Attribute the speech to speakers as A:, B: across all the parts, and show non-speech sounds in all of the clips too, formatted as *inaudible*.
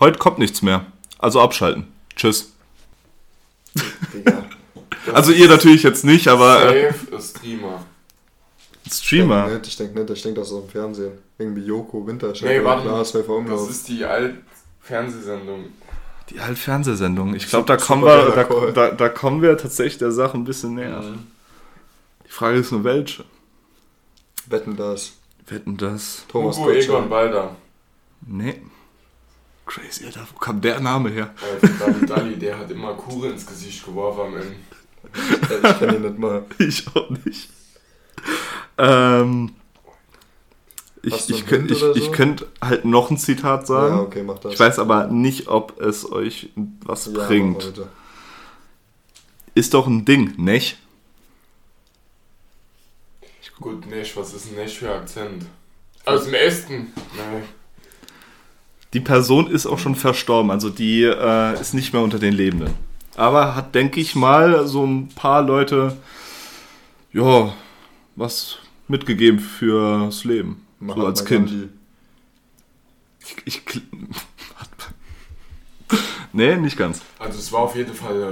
A: Heute kommt nichts mehr. Also abschalten. Tschüss.
B: Digga.
A: Also ihr natürlich jetzt nicht, aber äh,
C: Safe Streamer.
A: Streamer.
B: Ich denke nicht, ich denke nicht, ich denke das ist im Fernsehen. Irgendwie Joko, Winterscheid,
C: Nee, warte. Das ist die alte Fernsehsendung.
A: Die alte Fernsehsendung. Ich glaube, da kommen wir, da, da, da kommen wir tatsächlich der Sache ein bisschen näher. Die Frage ist nur welche.
B: Wetten das.
A: Wetten das?
B: Thomas
C: Hugo Egon
B: Gottschalk.
C: Balder.
A: Nee. Crazy, Alter. Wo kam der Name her?
C: Also Dali Dali, der hat immer Kure ins Gesicht geworfen am Ende.
B: Äh, Ich kenne ihn nicht mal.
A: Ich auch nicht. Ähm, ich ich,
B: einen
A: könnt,
B: Hint
A: ich, ich
B: so?
A: könnte halt noch ein Zitat sagen.
B: Ja, okay, mach das.
A: Ich weiß aber nicht, ob es euch was
B: Ja,
A: bringt. Ist doch ein Ding, nicht?
C: Gut, Nesch, was ist ein Nesch für Akzent? Aus dem Esten. Nee.
A: Die Person ist auch schon verstorben, also die äh, ist nicht mehr unter den Lebenden. Aber hat, denke ich mal, so ein paar Leute, ja, was mitgegeben fürs Leben. so als
B: Mahatma
A: Kind.
B: Gandhi.
A: Ich, ich, *laughs* nee, nicht ganz.
C: Also es war auf jeden Fall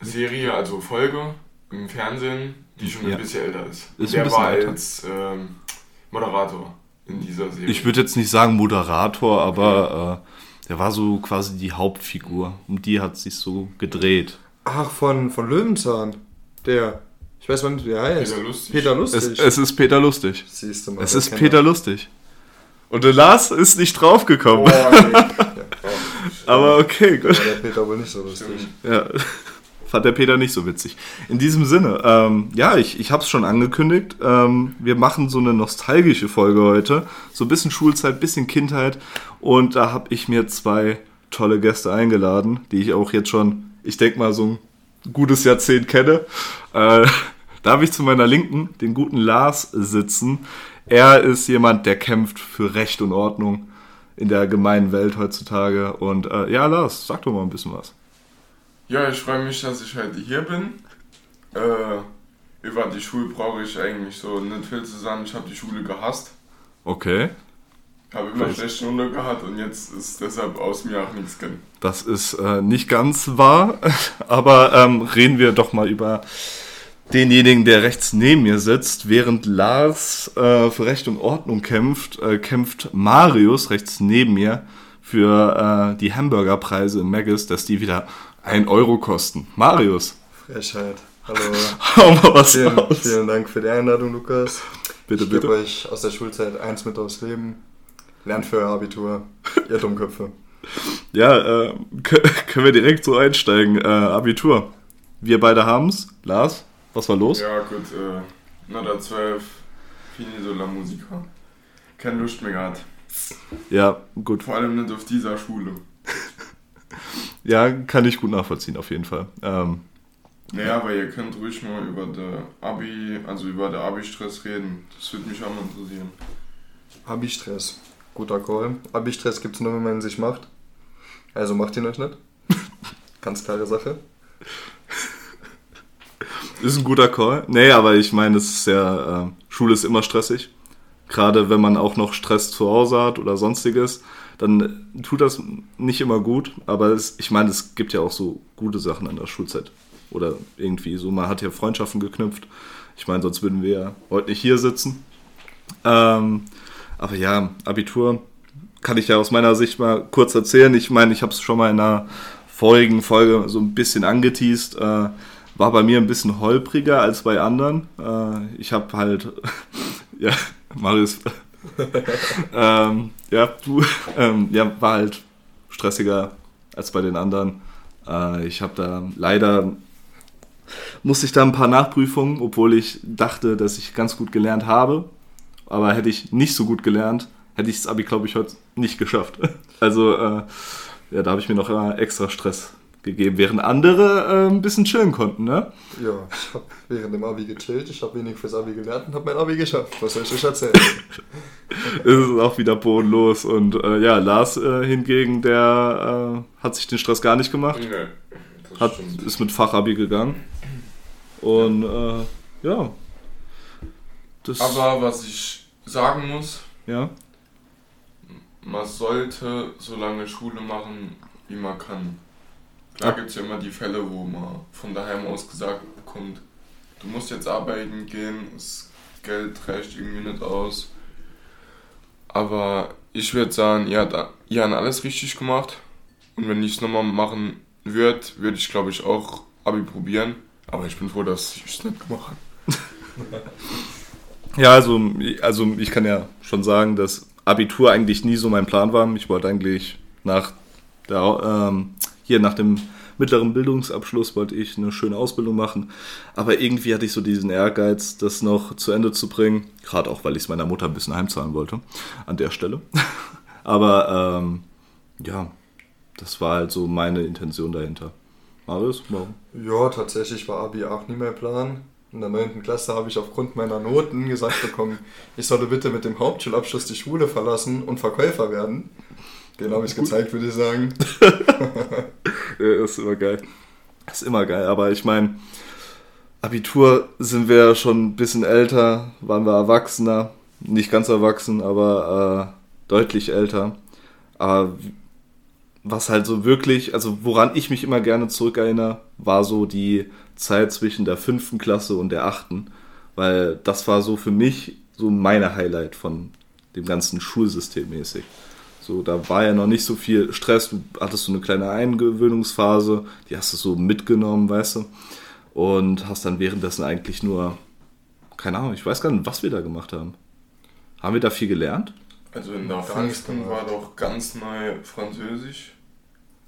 C: eine Serie, also Folge im Fernsehen, die schon
A: Ja.
C: ein bisschen älter ist.
A: Ist ein
C: der
A: bisschen
C: war
A: älter.
C: als ähm, Moderator in dieser Serie.
A: Ich würde jetzt nicht sagen Moderator, aber äh, der war so quasi die Hauptfigur. Um die hat sich so gedreht.
B: Ach, von, von Löwenzahn. Der. Ich weiß mal nicht, wie er heißt.
C: Peter Lustig.
B: Peter
A: Es,
B: Lustig.
A: es ist Peter Lustig.
B: Siehst du mal.
A: Es ist
B: Kenner.
A: Peter Lustig. Und der Lars ist nicht draufgekommen.
C: Boah, nee.
B: Ja, *laughs*
A: Aber okay, gut.
B: war der Peter wohl nicht so lustig.
A: Ja, fand der Peter nicht so witzig. In diesem Sinne, ähm, ja, ich, ich habe es schon angekündigt. Ähm, wir machen so eine nostalgische Folge heute. So ein bisschen Schulzeit, bisschen Kindheit. Und da habe ich mir zwei tolle Gäste eingeladen, die ich auch jetzt schon, ich denke mal, so ein gutes Jahrzehnt kenne. Äh, *laughs* da habe ich zu meiner Linken den guten Lars sitzen. Er ist jemand, der kämpft für Recht und Ordnung in der gemeinen Welt heutzutage. Und äh, ja, Lars, sag doch mal ein bisschen was.
C: Ja, ich freue mich, dass ich heute hier bin. Äh, über die Schule brauche ich eigentlich so nicht viel zu sagen. Ich habe die Schule gehasst.
A: Okay.
C: Habe immer schlechte Note gehabt und jetzt ist deshalb aus mir auch nichts gegangen.
A: Das ist äh, nicht ganz wahr, *laughs* aber ähm, reden wir doch mal über denjenigen, der rechts neben mir sitzt. Während Lars äh, für Recht und Ordnung kämpft, äh, kämpft Marius rechts neben mir für äh, die Hamburgerpreise im Maggis, dass die wieder 1 Euro kosten. Marius,
B: Frechheit. Hallo. *laughs*
A: hau mal was
B: Vielen,
A: raus.
B: vielen Dank für die Einladung, Lukas.
A: Bitte,
B: ich gebe
A: bitte.
B: euch aus der Schulzeit eins mit aufs Leben. Lernt für euer Abitur. *laughs* Ihr Dummköpfe.
A: Ja, äh, kö- *laughs* können wir direkt so einsteigen. Äh, Abitur. Wir beide haben's. Lars, was war los?
C: Ja, gut, äh, Note 12, finito la musica. Keine Lust mehr gehabt.
A: Ja, gut.
C: Vor allem nicht auf dieser Schule.
A: Ja, kann ich gut nachvollziehen, auf jeden Fall. Ähm,
C: Naja, aber ihr könnt ruhig mal über der Abi, also über der Abi-Stress reden. Das würde mich auch mal interessieren.
B: Abi-Stress. Guter Call. Abi-Stress gibt's nur, wenn man ihn sich macht. Also macht ihn euch nicht. *laughs* Ganz klare Sache.
A: ist ein guter Call. Nee, aber ich meine, es ist ja, äh, Schule ist immer stressig. Gerade wenn man auch noch Stress zu Hause hat oder sonstiges, dann tut das nicht immer gut. Aber es, ich meine, es gibt ja auch so gute Sachen an der Schulzeit. Oder irgendwie so, man hat ja Freundschaften geknüpft. Ich meine, sonst würden wir ja heute nicht hier sitzen. Ähm, aber ja, Abitur kann ich ja aus meiner Sicht mal kurz erzählen. Ich meine, ich habe es schon mal in einer vorigen Folge so ein bisschen angeteased. Äh, war bei mir ein bisschen holpriger als bei anderen. Äh, ich habe halt, *laughs* ja, Marius, *laughs* ähm, ja, du, ähm, ja, war halt stressiger als bei den anderen. Äh, ich habe da leider, musste ich da ein paar Nachprüfungen, obwohl ich dachte, dass ich ganz gut gelernt habe. Aber hätte ich nicht so gut gelernt, hätte ich das Abi, glaube ich, heute nicht geschafft. *laughs* Also, äh, ja, da habe ich mir noch extra Stress gegeben, während andere äh, ein bisschen chillen konnten, ne?
B: Ja, ich habe während dem Abi gechillt, ich habe wenig fürs Abi gelernt und habe mein Abi geschafft. Was soll ich euch erzählen? *laughs*
A: Es ist auch wieder bodenlos. Und äh, ja, Lars äh, hingegen, der äh, hat sich den Stress gar nicht gemacht,
C: Nee,
A: hat,
C: stimmt.
A: ist mit Fachabi gegangen. Und äh, ja. Das,
C: Aber was ich sagen muss,
A: ja.
C: man sollte so lange Schule machen, wie man kann. Klar gibt es ja immer die Fälle, wo man von daheim aus gesagt bekommt, du musst jetzt arbeiten gehen, das Geld reicht irgendwie nicht aus. Aber ich würde sagen, ihr habt, ihr habt alles richtig gemacht. Und wenn ich es nochmal machen würde, würde ich glaube ich auch Abi probieren. Aber ich bin froh, dass ich es nicht gemacht habe. *laughs*
A: Ja, also, also ich kann ja schon sagen, dass Abitur eigentlich nie so mein Plan war. Ich wollte eigentlich nach der, ähm, hier nach dem mittleren Bildungsabschluss wollte ich eine schöne Ausbildung machen. Aber irgendwie hatte ich so diesen Ehrgeiz, das noch zu Ende zu bringen. Gerade auch, weil ich es meiner Mutter ein bisschen heimzahlen wollte. An der Stelle. *laughs* Aber ähm, ja, das war halt so meine Intention dahinter. Marius, warum?
B: Ja, tatsächlich war Abi auch nie mein Plan. In der 9. Klasse habe ich aufgrund meiner Noten gesagt bekommen, ich solle bitte mit dem Hauptschulabschluss die Schule verlassen und Verkäufer werden. Den habe ich gezeigt, würde ich sagen. *laughs*
A: ja, ist immer geil. Ist immer geil, aber ich meine, Abitur sind wir schon ein bisschen älter, waren wir erwachsener. Nicht ganz erwachsen, aber äh, deutlich älter. Aber was halt so wirklich, also woran ich mich immer gerne zurückerinnere, war so die Zeit zwischen der fünften Klasse und der achten, weil das war so für mich so meine Highlight von dem ganzen Schulsystem mäßig. So, da war ja noch nicht so viel Stress, du hattest so eine kleine Eingewöhnungsphase, die hast du so mitgenommen, weißt du, und hast dann währenddessen eigentlich nur, keine Ahnung, ich weiß gar nicht, was wir da gemacht haben. Haben wir da viel gelernt?
C: Also in der fünften war doch ganz neu Französisch.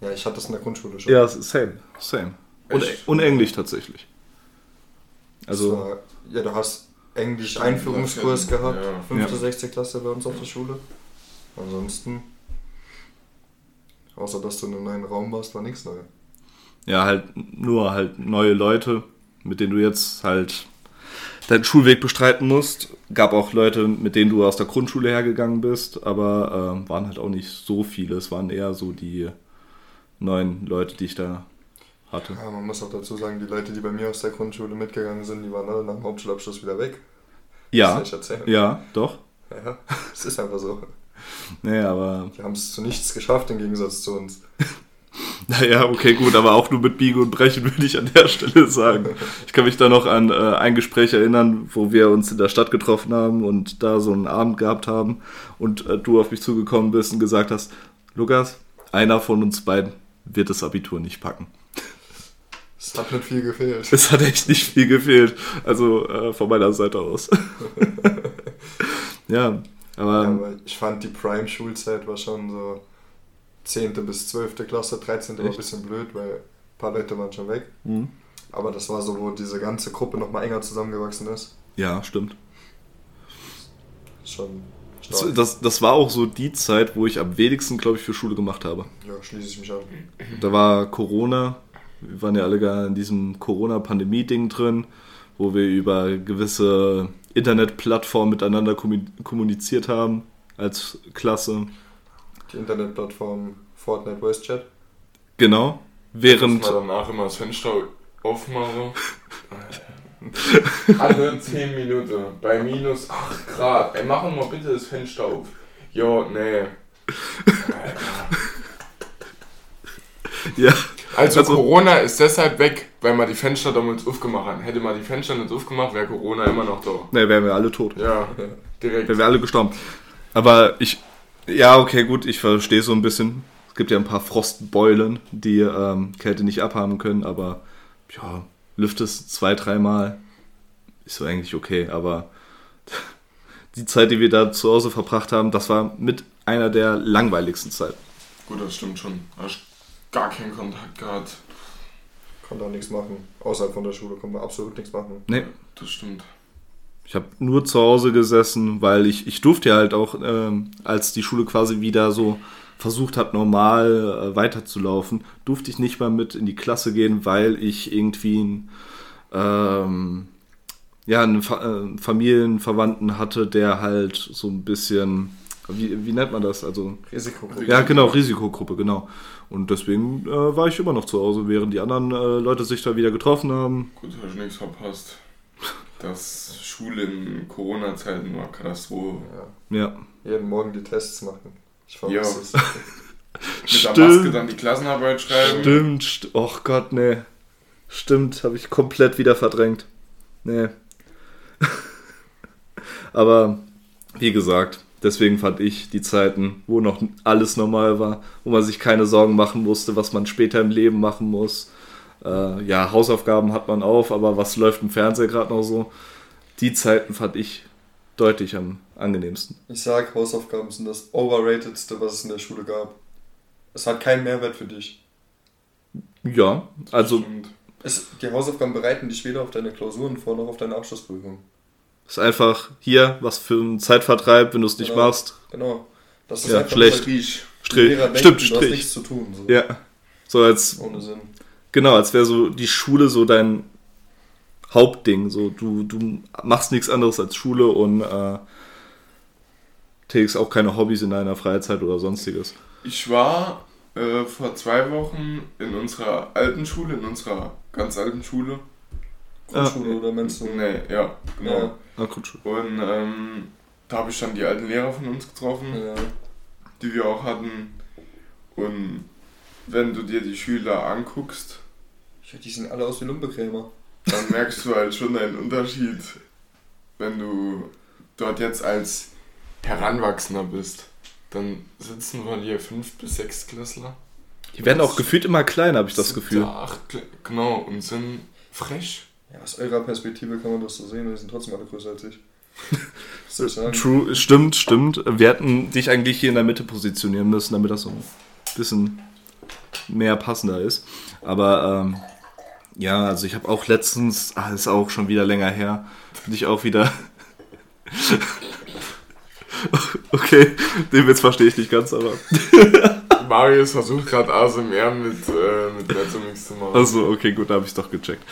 B: Ja, ich hatte das in der Grundschule schon.
A: Ja, same, same. Und, und Englisch tatsächlich.
B: Also. War, ja, du hast Englisch-Einführungskurs gehabt, ja. 5. Ja. 6. Klasse bei uns auf der Schule. Ansonsten, außer dass du in einem neuen Raum warst, war nichts Neues.
A: Ja, halt nur halt neue Leute, mit denen du jetzt halt deinen Schulweg bestreiten musst. Gab auch Leute, mit denen du aus der Grundschule hergegangen bist, aber äh, waren halt auch nicht so viele. Es waren eher so die neun Leute, die ich da hatte.
B: Ja, man muss auch dazu sagen, die Leute, die bei mir aus der Grundschule mitgegangen sind, die waren alle nach dem Hauptschulabschluss wieder weg.
A: Ja, ja, doch.
B: Ja, *laughs* es ist einfach so.
A: Naja, aber...
B: Die haben es zu nichts geschafft im Gegensatz zu uns. *laughs*
A: Naja, okay, gut, aber auch nur mit Biegen und Brechen *laughs* würde ich an der Stelle sagen. Ich kann mich da noch an äh, ein Gespräch erinnern, wo wir uns in der Stadt getroffen haben und da so einen Abend gehabt haben und äh, du auf mich zugekommen bist und gesagt hast, Lukas, einer von uns beiden wird das Abitur nicht packen.
B: Es hat nicht viel gefehlt.
A: Es hat echt nicht viel gefehlt. Also äh, von meiner Seite aus. *laughs* ja, aber, ja, aber
B: ich fand die Prime-Schulzeit war schon so 10. bis 12. Klasse, 13. Echt? war ein bisschen blöd, weil ein paar Leute waren schon weg. Mhm. Aber das war so, wo diese ganze Gruppe nochmal enger zusammengewachsen ist.
A: Ja, stimmt.
B: Schon
A: das, das, das, war auch so die Zeit, wo ich am wenigsten, glaube ich, für Schule gemacht habe.
B: Ja, schließe ich mich an.
A: Da war Corona. Wir waren ja alle gar in diesem Corona-Pandemie-Ding drin, wo wir über gewisse Internetplattformen miteinander kommuniziert haben als Klasse.
B: Die Internetplattform Fortnite Voice Chat?
A: Genau. Während.
C: Ich danach immer das Fenster aufmache. *laughs* Alle 10 Minuten bei minus 8 Grad. Ey, machen wir bitte das Fenster auf. Jo, nee. *laughs*
A: ja.
C: Also, also, Corona ist deshalb weg, weil man die Fenster damals aufgemacht hat. Hätte man die Fenster nicht aufgemacht, wäre Corona immer noch da.
A: Ne, wären wir alle tot.
C: Ja, *laughs*
A: direkt. Wären wir alle gestorben. Aber ich, ja, okay, gut, ich verstehe so ein bisschen. Es gibt ja ein paar Frostbeulen, die ähm, Kälte nicht abhaben können, aber ja, lüftest zwei, dreimal, ist so eigentlich okay, aber *laughs* die Zeit, die wir da zu Hause verbracht haben, das war mit einer der langweiligsten Zeiten.
C: Gut, das stimmt schon. Gar keinen Kontakt gehabt.
B: Konnte auch nichts machen. Außerhalb von der Schule konnte man absolut nichts machen.
A: Nee.
C: Das stimmt.
A: Ich habe nur zu Hause gesessen, weil ich, ich durfte ja halt auch, ähm, als die Schule quasi wieder so versucht hat, normal äh, weiterzulaufen, durfte ich nicht mal mit in die Klasse gehen, weil ich irgendwie ein, ähm, ja, einen Fa äh, Familienverwandten hatte, der halt so ein bisschen, wie, wie nennt man das? Also
B: Risikogruppe.
A: Ja, genau, Risikogruppe, genau. Und deswegen äh, war ich immer noch zu Hause, während die anderen äh, Leute sich da wieder getroffen haben.
C: Gut, hast du nichts verpasst. Das Schule in Corona-Zeiten war Katastrophe.
B: Ja. ja. Jeden Morgen die Tests machen. Ich vermisse es. *laughs*
C: Mit der
A: Stimmt.
C: Maske dann die Klassenarbeit schreiben.
A: Stimmt, st och Gott, nee. Stimmt, habe ich komplett wieder verdrängt. Nee. *laughs* Aber wie gesagt, deswegen fand ich die Zeiten, wo noch alles normal war, wo man sich keine Sorgen machen musste, was man später im Leben machen muss. Äh, ja, Hausaufgaben hat man auf, aber was läuft im Fernseher gerade noch so? Die Zeiten fand ich deutlich am angenehmsten.
B: Ich sag, Hausaufgaben sind das overratedste, was es in der Schule gab. Es hat keinen Mehrwert für dich.
A: Ja, also.
B: Es, die Hausaufgaben bereiten dich weder auf deine Klausuren vor noch auf deine Abschlussprüfung.
A: Ist einfach hier was für ein Zeitvertreib, wenn du es nicht
B: Genau.
A: must.
B: Genau. Das ist
A: Ja,
B: einfach
A: schlecht.
C: Strich.
A: Strich. Stimmt,
B: du hast
A: Strich.
B: nichts zu tun. So.
A: Ja. So als
B: Ohne Sinn.
A: Genau, als wäre so die Schule so dein Hauptding. So, du, du machst nichts anderes als Schule und äh, tätigst auch keine Hobbys in deiner Freizeit oder sonstiges.
C: Ich war äh, vor zwei Wochen in unserer alten Schule, in unserer ganz alten Schule.
B: Grundschule oder meinst du?
C: Nee, ja, genau.
B: Ja.
A: Na gut, schon.
C: Und ähm, da habe ich dann die alten Lehrer von uns getroffen,
B: Ja.
C: die wir auch hatten. Und wenn du dir die Schüler anguckst,
B: Ja, Die sehen alle aus wie Lumpekrämer.
C: dann merkst du halt schon einen Unterschied, wenn du dort jetzt als Heranwachsender bist. Dann sitzen vor dir fünf bis sechs Klässler.
A: Die werden auch gefühlt immer kleiner, habe ich das Gefühl.
C: Acht, Kle- genau, und sind frech.
B: Ja, aus eurer Perspektive kann man das so sehen, die sind trotzdem alle größer als ich. *laughs*
A: True, stimmt, stimmt. Wir hätten dich eigentlich hier in der Mitte positionieren müssen, damit das so ein bisschen mehr passender ist. Aber ähm, ja, also ich habe auch letztens, ah, ist auch schon wieder länger her, bin ich auch wieder. *laughs* okay, den Witz verstehe ich nicht ganz, aber. *laughs*
C: Marius versucht gerade ASMR mit, äh, mit Mezzomix zu machen.
A: Also, okay, gut, da habe ich doch gecheckt.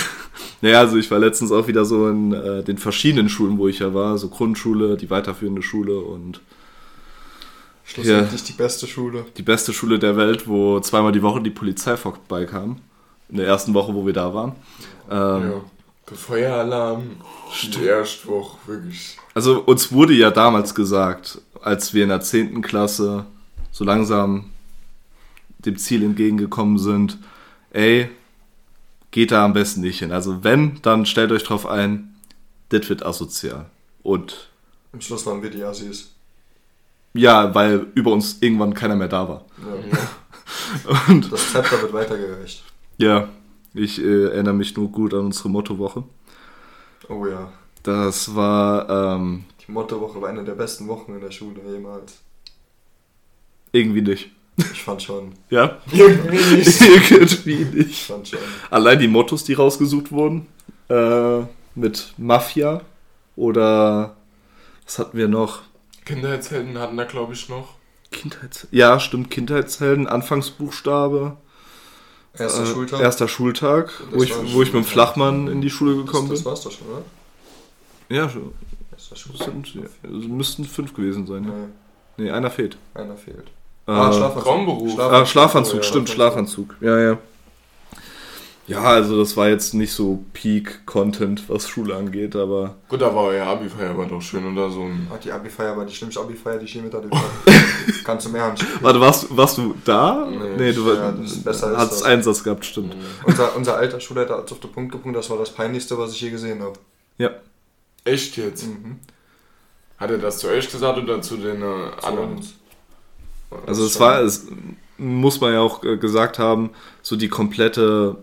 A: *laughs* naja, also ich war letztens auch wieder so in äh, den verschiedenen Schulen, wo ich ja war, so Grundschule, die weiterführende Schule und
B: Schlussendlich die beste Schule.
A: die beste Schule der Welt, wo zweimal die Woche die Polizei vorbeikam. In der ersten Woche, wo wir da waren. Ähm,
C: ja. Der Feueralarm, die erste Woche, wirklich.
A: Also uns wurde ja damals gesagt, als wir in der 10. Klasse so langsam dem Ziel entgegengekommen sind, ey, geht da am besten nicht hin. Also wenn, dann stellt euch drauf ein, das wird asozial. Und
B: Im Schluss waren wir die Assis.
A: ja, weil über uns irgendwann keiner mehr da war.
B: Ja. *laughs*
A: Und
B: Das Zepter wird weitergereicht.
A: ja, ich äh, erinnere mich nur gut an unsere Mottowoche.
B: Oh ja.
A: Das war ähm,
B: Die Mottowoche war eine der besten Wochen in der Schule jemals.
A: Irgendwie nicht.
B: Ich fand schon.
A: Ja?
B: Irgendwie *laughs* nicht.
A: irgendwie
B: Ich
A: nicht.
B: fand schon.
A: Allein die Mottos, die rausgesucht wurden, äh, mit Mafia oder was hatten wir noch?
C: Kinderheitshelden hatten da, glaube ich, noch.
A: Kindheits ja, stimmt, Kindheitshelden, Anfangsbuchstabe.
B: Erster
A: äh,
B: Schultag.
A: Erster Schultag,
B: Das
A: wo ich, wo ich mit dem. Flachmann in die Schule
B: das,
A: gekommen
B: das
A: bin.
B: war's doch schon, oder?
A: Ja, schon.
B: Erster
A: Das
B: Schultag.
A: sind, ja, es müssten fünf gewesen sein. Ja.
B: Nee,
A: Nee, einer fehlt.
B: einer fehlt.
A: Äh,
B: Ah, Schlafanzug.
C: Traumberuf.
A: Ah, Schlafanzug,
B: Oh, ja,
A: stimmt, Schlafanzug. Ja, ja. Ja, also das war jetzt nicht so Peak-Content, was Schule angeht, aber
C: Gut, da war euer Abi-Feier aber doch schön, oder so ein...
B: Ah, die Abi-Feier war die schlimmste Abi-Feier, die ich je miterlebt habe. *laughs* Kannst du mehr haben.
A: Warte, warst, warst du da?
C: Nee,
A: Nee, du
B: ja,
A: hast
B: das.
A: Einsatz gehabt, stimmt.
B: Unser, unser alter Schulleiter hat es auf den Punkt gebracht, das war das Peinlichste, was ich je gesehen habe.
A: Ja.
C: Echt jetzt?
B: Mhm.
C: Hat er das zu euch gesagt oder zu den äh,
B: Zu
C: anderen?
B: uns.
A: Also
B: Das
A: es war, es muss man ja auch äh, gesagt haben, so die komplette,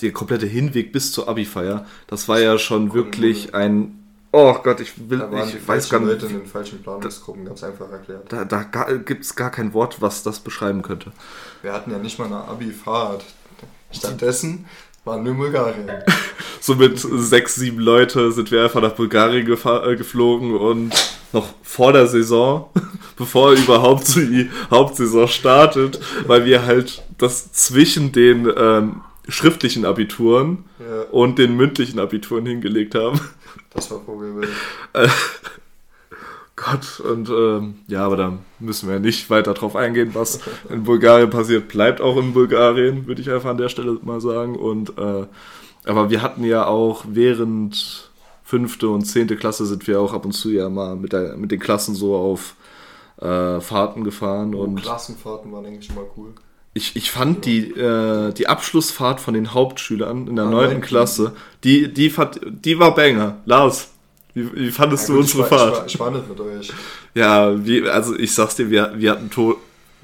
A: der komplette Hinweg bis zur Abi-Feier, das war ja schon wirklich ein, oh Gott, ich will, ich weiß gar nicht,
B: Leute in den falschen Planungsgruppen, ganz einfach erklärt.
A: da, da gibt es gar kein Wort, was das beschreiben könnte.
B: Wir hatten ja nicht mal eine Abi-Fahrt. Stattdessen waren wir in Bulgarien. *laughs*
A: So mit sechs, sieben Leute sind wir einfach nach Bulgarien äh, geflogen und noch vor der Saison, *laughs* bevor überhaupt die Hauptsaison startet, weil wir halt das zwischen den ähm, schriftlichen Abituren
B: Ja,
A: und den mündlichen Abituren hingelegt haben.
B: das war Vogelwild. *laughs*
A: Gott, und ähm, ja, aber da müssen wir nicht weiter drauf eingehen, was in Bulgarien passiert, bleibt auch in Bulgarien, würde ich einfach an der Stelle mal sagen. Und äh, aber wir hatten ja auch während fünfte und zehnte Klasse sind wir auch ab und zu ja mal mit, der, mit den Klassen so auf äh, Fahrten gefahren und
B: Klassenfahrten waren eigentlich immer cool.
A: ich, ich fand die, äh, die Abschlussfahrt von den Hauptschülern in der
B: Ah,
A: neunten
B: neunten.
A: Klasse, die, die, die war Banger. Lars, wie, wie fandest
B: Ja,
A: du
B: gut,
A: unsere Fahrt?
B: Ich war, ich war nicht mit euch.
A: Ja, wie, also ich sag's dir, wir, wir hatten to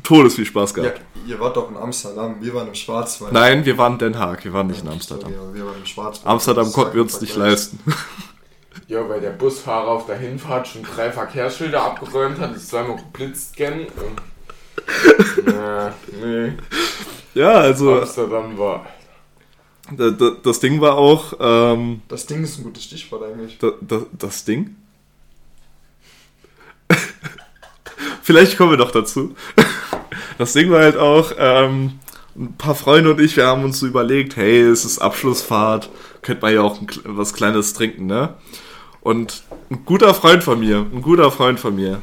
A: todes viel Spaß
B: Ja,
A: gehabt.
B: ihr wart doch in Amsterdam, wir waren im Schwarzwald.
A: Nein, wir waren in Den Haag, wir waren nicht in
B: Ja,
A: Amsterdam.
B: sorry, wir waren im Schwarzwald.
A: Amsterdam konnten wir uns nicht leisten.
C: Ja, weil der Busfahrer auf der Hinfahrt schon drei Verkehrsschilder abgeräumt hat, ist zweimal geblitzt gern. und- Ja, *laughs* nee.
A: Ja, also
C: Amsterdam war.
A: Das Ding war auch, ähm,
B: Das Ding ist ein gutes Stichwort eigentlich.
A: d- d- das Ding? *laughs* Vielleicht kommen wir noch dazu. Das Ding war halt auch, ähm, ein paar Freunde und ich, wir haben uns so überlegt, hey, es ist Abschlussfahrt, könnte man ja auch ein, was Kleines trinken, ne? Und ein guter Freund von mir, ein guter Freund von mir,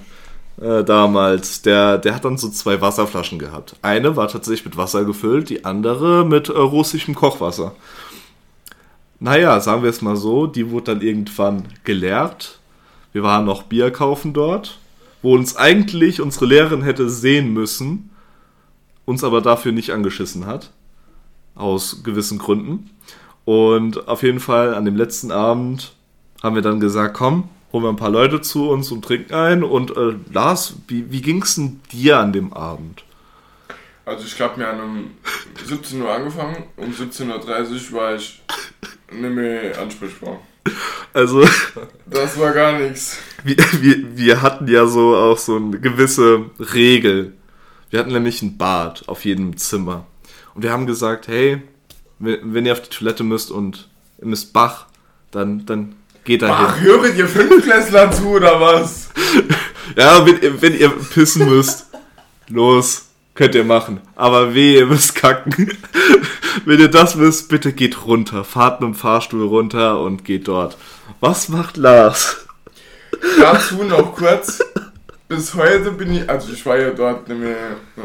A: äh, damals, der, der hat dann so zwei Wasserflaschen gehabt. Eine war tatsächlich mit Wasser gefüllt, die andere mit äh, russischem Kochwasser. Naja, sagen wir es mal so, die wurde dann irgendwann geleert. Wir waren noch Bier kaufen dort, wo uns eigentlich unsere Lehrerin hätte sehen müssen, uns aber dafür nicht angeschissen hat. Aus gewissen Gründen. Und auf jeden Fall an dem letzten Abend haben wir dann gesagt, komm, holen wir ein paar Leute zu uns und trinken ein. Und äh, Lars, wie, wie ging es denn dir an dem Abend?
C: Also ich glaube, wir haben um 17 Uhr angefangen, um 17.30 Uhr war ich nicht mehr ansprechbar.
A: Also, *laughs*
C: Das war gar nichts.
A: wir, wir, wir hatten ja so auch so eine gewisse Regel. Wir hatten nämlich ein Bad auf jedem Zimmer. Und wir haben gesagt, hey, wenn ihr auf die Toilette müsst und ihr müsst Bach, dann, dann geht da
C: Ach, höret ihr Fünfklässler zu oder was? *laughs*
A: Ja, wenn ihr, wenn ihr pissen müsst, los, könnt ihr machen. Aber weh, ihr müsst kacken. *laughs* wenn ihr das müsst, bitte geht runter. Fahrt mit dem Fahrstuhl runter und geht dort. Was macht Lars?
C: Dazu noch kurz. Bis heute bin ich, also ich war ja dort nicht mehr ja,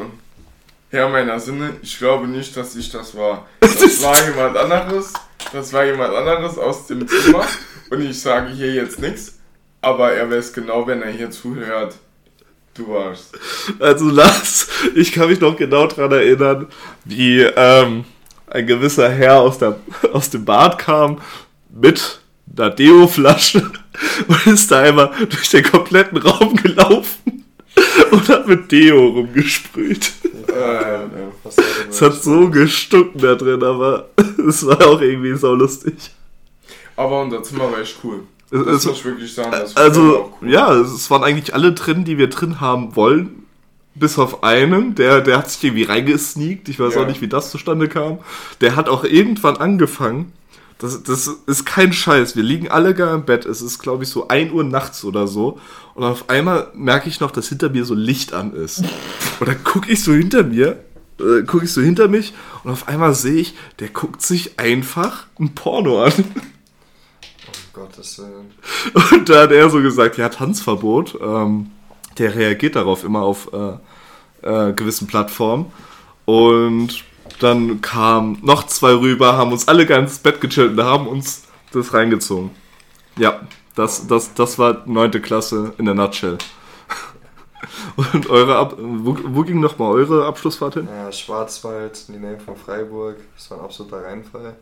C: Herr meiner Sinne. Ich glaube nicht, dass ich das war. *laughs* Das war jemand anderes. Das war jemand anderes aus dem Zimmer. Und ich sage hier jetzt nichts. Aber er weiß genau, wenn er hier zuhört. Du warst.
A: Also Lars, ich kann mich noch genau daran erinnern, wie ähm, ein gewisser Herr aus, der, aus dem Bad kam mit einer Deo-Flasche *laughs* und ist da einmal durch den kompletten Raum gelaufen *laughs* und hat mit Deo rumgesprüht.
B: Denn
A: Es hat so gestunken da drin, aber *laughs* es war auch irgendwie so lustig.
C: aber unser Zimmer war echt cool. Das
A: es-
C: muss ich wirklich sagen. Das
A: Also,
C: cool.
A: ja, es waren eigentlich alle drin, die wir drin haben wollen. Bis auf einen, der, der hat sich irgendwie reingesneakt. Ich weiß
C: Ja.
A: auch nicht, wie das zustande kam. Der hat auch irgendwann angefangen. Das, das ist kein Scheiß. Wir liegen alle gar im Bett. Es ist, glaube ich, so 1 Uhr nachts oder so. Und auf einmal merke ich noch, dass hinter mir so Licht an ist. Und dann gucke ich so hinter mir, äh, gucke ich so hinter mich und auf einmal sehe ich, der guckt sich einfach ein Porno an.
B: Um Gottes Willen.
A: Und da hat er so gesagt, ja, Tanzverbot. Ähm, der reagiert darauf immer auf äh, äh, gewissen Plattformen. Und dann kamen noch zwei rüber, haben uns alle ganz ins Bett gechillt und haben uns das reingezogen. Ja, das, das, das war neunte Klasse in der Nutshell. *laughs* Und eure Ab wo, wo ging nochmal eure Abschlussfahrt hin?
B: Ja, Schwarzwald, in die Nähe von Freiburg. Das war ein absoluter Reinfall.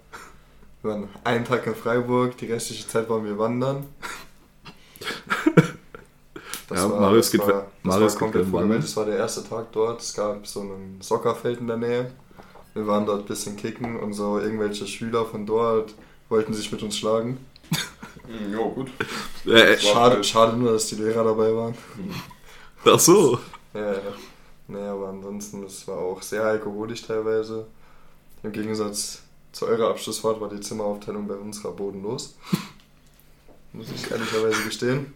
B: Wir waren einen Tag in Freiburg, die restliche Zeit waren wir wandern. *laughs*
A: Ja, Marius
B: das
A: geht
B: war, das
A: Marius
B: war
A: geht
B: komplett
A: wandern.
B: vogelwild. Das war der erste Tag dort. Es gab so ein Soccerfeld in der Nähe. Wir waren dort ein bisschen kicken und so irgendwelche Schüler von dort wollten sich mit uns schlagen. *laughs*
C: Ja, gut.
A: Äh,
C: war
B: Schade,
C: halt-
B: schade nur, dass die Lehrer dabei waren.
A: ach so.
B: Ja, ja. Naja, aber ansonsten, es war auch sehr alkoholisch teilweise. Im Gegensatz zu eurer Abschlussfahrt war die Zimmeraufteilung bei unserer bodenlos. *laughs* Muss ich ehrlicherweise gestehen.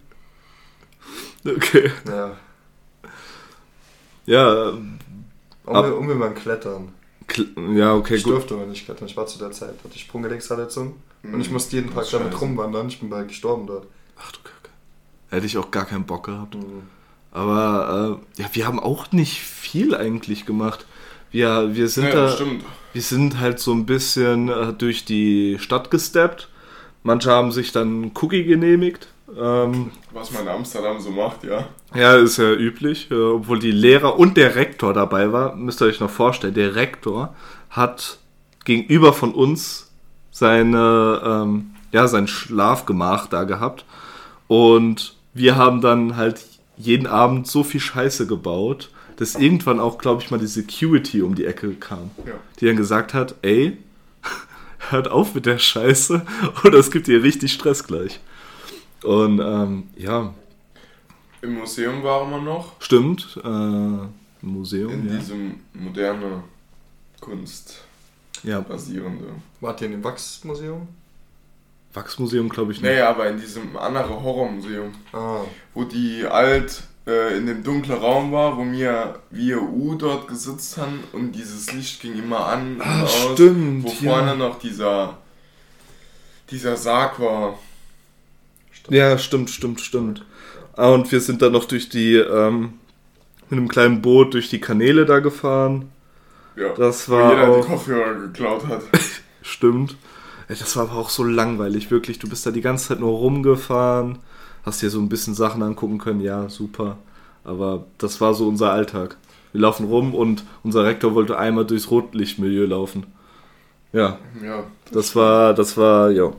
A: Okay.
B: Ja,
A: Ja,
B: um,
A: Ab-
B: um wir mal klettern.
A: Kl- ja okay,
B: Ich
A: gut.
B: durfte aber nicht klettern. Ich war zu der Zeit, hatte ich Sprunggelenksverletzung. Und ich musste jeden Tag damit
C: scheiße.
B: rumwandern. Ich bin bald gestorben dort.
A: Ach du Kacke. Hätte ich auch gar keinen Bock gehabt.
B: Mhm.
A: Aber äh, ja, wir haben auch nicht viel eigentlich gemacht. Wir, wir sind
C: Ja,
A: da,
C: stimmt.
A: wir sind halt so ein bisschen äh, durch die Stadt gesteppt. Manche haben sich dann einen Cookie genehmigt, Ähm,
C: Was man in Amsterdam so macht, ja.
A: Ja, ist ja üblich. Äh, obwohl die Lehrer und der Rektor dabei war, müsst ihr euch noch vorstellen. Der Rektor hat gegenüber von uns seine, ähm, ja, sein Schlafgemach da gehabt. Und wir haben dann halt jeden Abend so viel Scheiße gebaut, dass irgendwann auch, glaube ich, mal die Security um die Ecke kam.
C: Ja.
A: Die dann gesagt hat, ey, *laughs* hört auf mit der Scheiße *laughs* oder es gibt hier richtig Stress gleich. Und ähm, ja,
C: Im Museum waren wir noch.
A: stimmt. Äh, Museum,
C: In
A: ja.
C: diesem moderne Kunst
A: ja.
C: basierende.
B: Wart ihr in dem Wachsmuseum?
A: Wachsmuseum, glaube ich nicht.
C: Naja, aber in diesem anderen Horrormuseum,
B: Ah,
C: wo die alt äh, in dem dunklen Raum war, wo wir wir U dort gesitzt haben und dieses Licht ging immer an und
A: Ah,
C: aus.
A: stimmt,
C: Wo
A: ja.
C: vorne noch dieser dieser Sarg war.
A: Ja, stimmt, stimmt, stimmt. Und wir sind dann noch durch die, ähm, mit einem kleinen Boot durch die Kanäle da gefahren.
C: Ja.
A: Das
C: wo
A: war
C: jeder
A: auch,
C: die Kopfhörer geklaut hat. *laughs*
A: stimmt. Ey, Das war aber auch so langweilig, wirklich. Du bist da die ganze Zeit nur rumgefahren, hast dir so ein bisschen Sachen angucken können, ja, super. Aber das war so unser Alltag. Wir laufen rum und unser Rektor wollte einmal durchs Rotlichtmilieu laufen. Ja,
C: ja.
A: das war, das war, ja,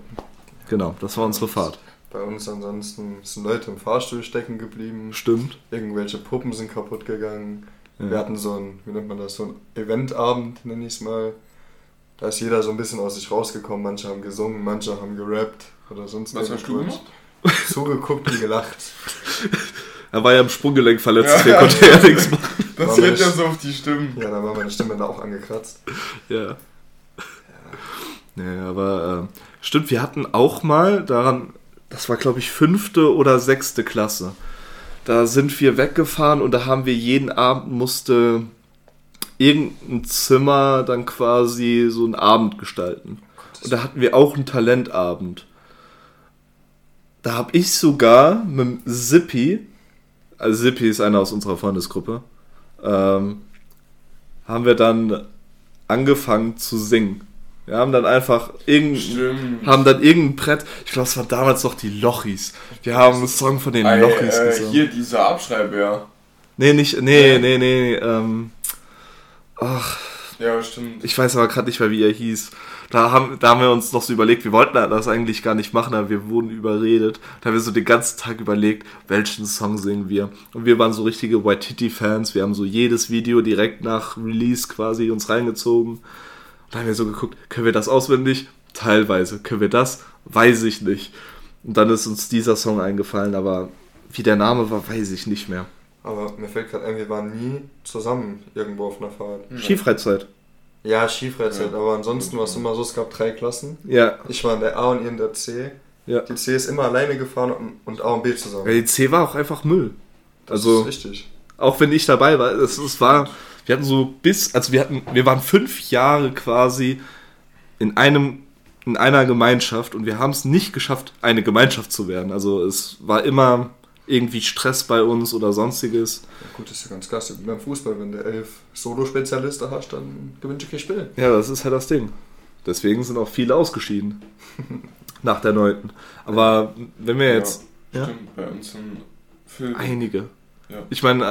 A: genau, das war unsere Fahrt.
B: Bei uns ansonsten sind Leute im Fahrstuhl stecken geblieben.
A: Stimmt.
B: Irgendwelche Puppen sind kaputt gegangen.
A: Ja.
B: Wir hatten so ein, wie nennt man das, so ein Eventabend, nenne ich es mal. Da ist jeder so ein bisschen aus sich rausgekommen. Manche haben gesungen, manche haben gerappt oder sonst
C: Was hast du gemacht?
B: Zugeguckt und gelacht. *laughs*
A: Er war ja im Sprunggelenk verletzt,
C: Ja,
A: der
C: ja.
A: konnte ja nichts machen. *laughs*
C: Das
B: nicht-
C: ja so auf die Stimmen.
B: Ja, da war meine Stimme da auch angekratzt.
A: Ja. Ja, aber äh, stimmt, wir hatten auch mal daran, das war glaube ich fünfte oder sechste Klasse. Da sind wir weggefahren und da haben wir jeden Abend musste irgendein Zimmer dann quasi so einen Abend gestalten. Und da hatten wir auch einen Talentabend. Da habe ich sogar mit dem Zippy, also Zippy ist einer aus unserer Freundesgruppe, ähm, haben wir dann angefangen zu singen. Wir haben dann einfach irgendein, haben dann irgendein Brett, ich glaube, es war damals noch die Lochis. Wir haben einen Song von den
C: Ey,
A: Lochis
C: äh,
A: gesungen.
C: hier dieser Abschreiber.
A: Nee, nicht, nee,
C: Ja.
A: nee, nee, ähm, ach,
C: Ja, stimmt.
A: ich weiß aber gerade nicht mehr, wie er hieß. Da haben, da haben wir uns noch so überlegt, wir wollten das eigentlich gar nicht machen, aber wir wurden überredet. Da haben wir so den ganzen Tag überlegt, welchen Song singen wir. Und wir waren so richtige White Titty-Fans. Wir haben so jedes Video direkt nach Release quasi uns reingezogen. Da haben wir so geguckt, können wir das auswendig? Teilweise. Können wir das? Weiß ich nicht. Und dann ist uns dieser Song eingefallen, aber wie der Name war, weiß ich nicht mehr.
B: Aber mir fällt gerade ein, wir waren nie zusammen irgendwo auf einer Fahrt.
A: Skifreizeit.
B: Ja, Skifreizeit,
C: Ja.
B: aber ansonsten war es immer so, es gab drei Klassen.
A: Ja,
B: Ich war in der A und ihr in der C.
A: ja.
B: Die C ist immer alleine gefahren und- und A und B zusammen.
A: Ja, Die C war auch einfach Müll.
B: Das
A: also-
B: ist richtig.
A: Auch wenn ich dabei war, es, es war, wir hatten so bis, also wir hatten, wir waren fünf Jahre quasi in einem, in einer Gemeinschaft und wir haben es nicht geschafft, eine Gemeinschaft zu werden. Also es war immer irgendwie Stress bei uns oder sonstiges.
B: Ja, gut, das ist ja ganz klasse. Wie beim Fußball, wenn du elf Solo-Spezialisten hast, dann gewinnst du kein Spiel.
A: Ja, das ist halt das Ding. Deswegen sind auch viele ausgeschieden. *laughs* Nach der neunten. Aber wenn wir jetzt Ja.
C: Stimmt, bei uns sind Filme.
A: einige.
C: Ja.
A: Ich meine,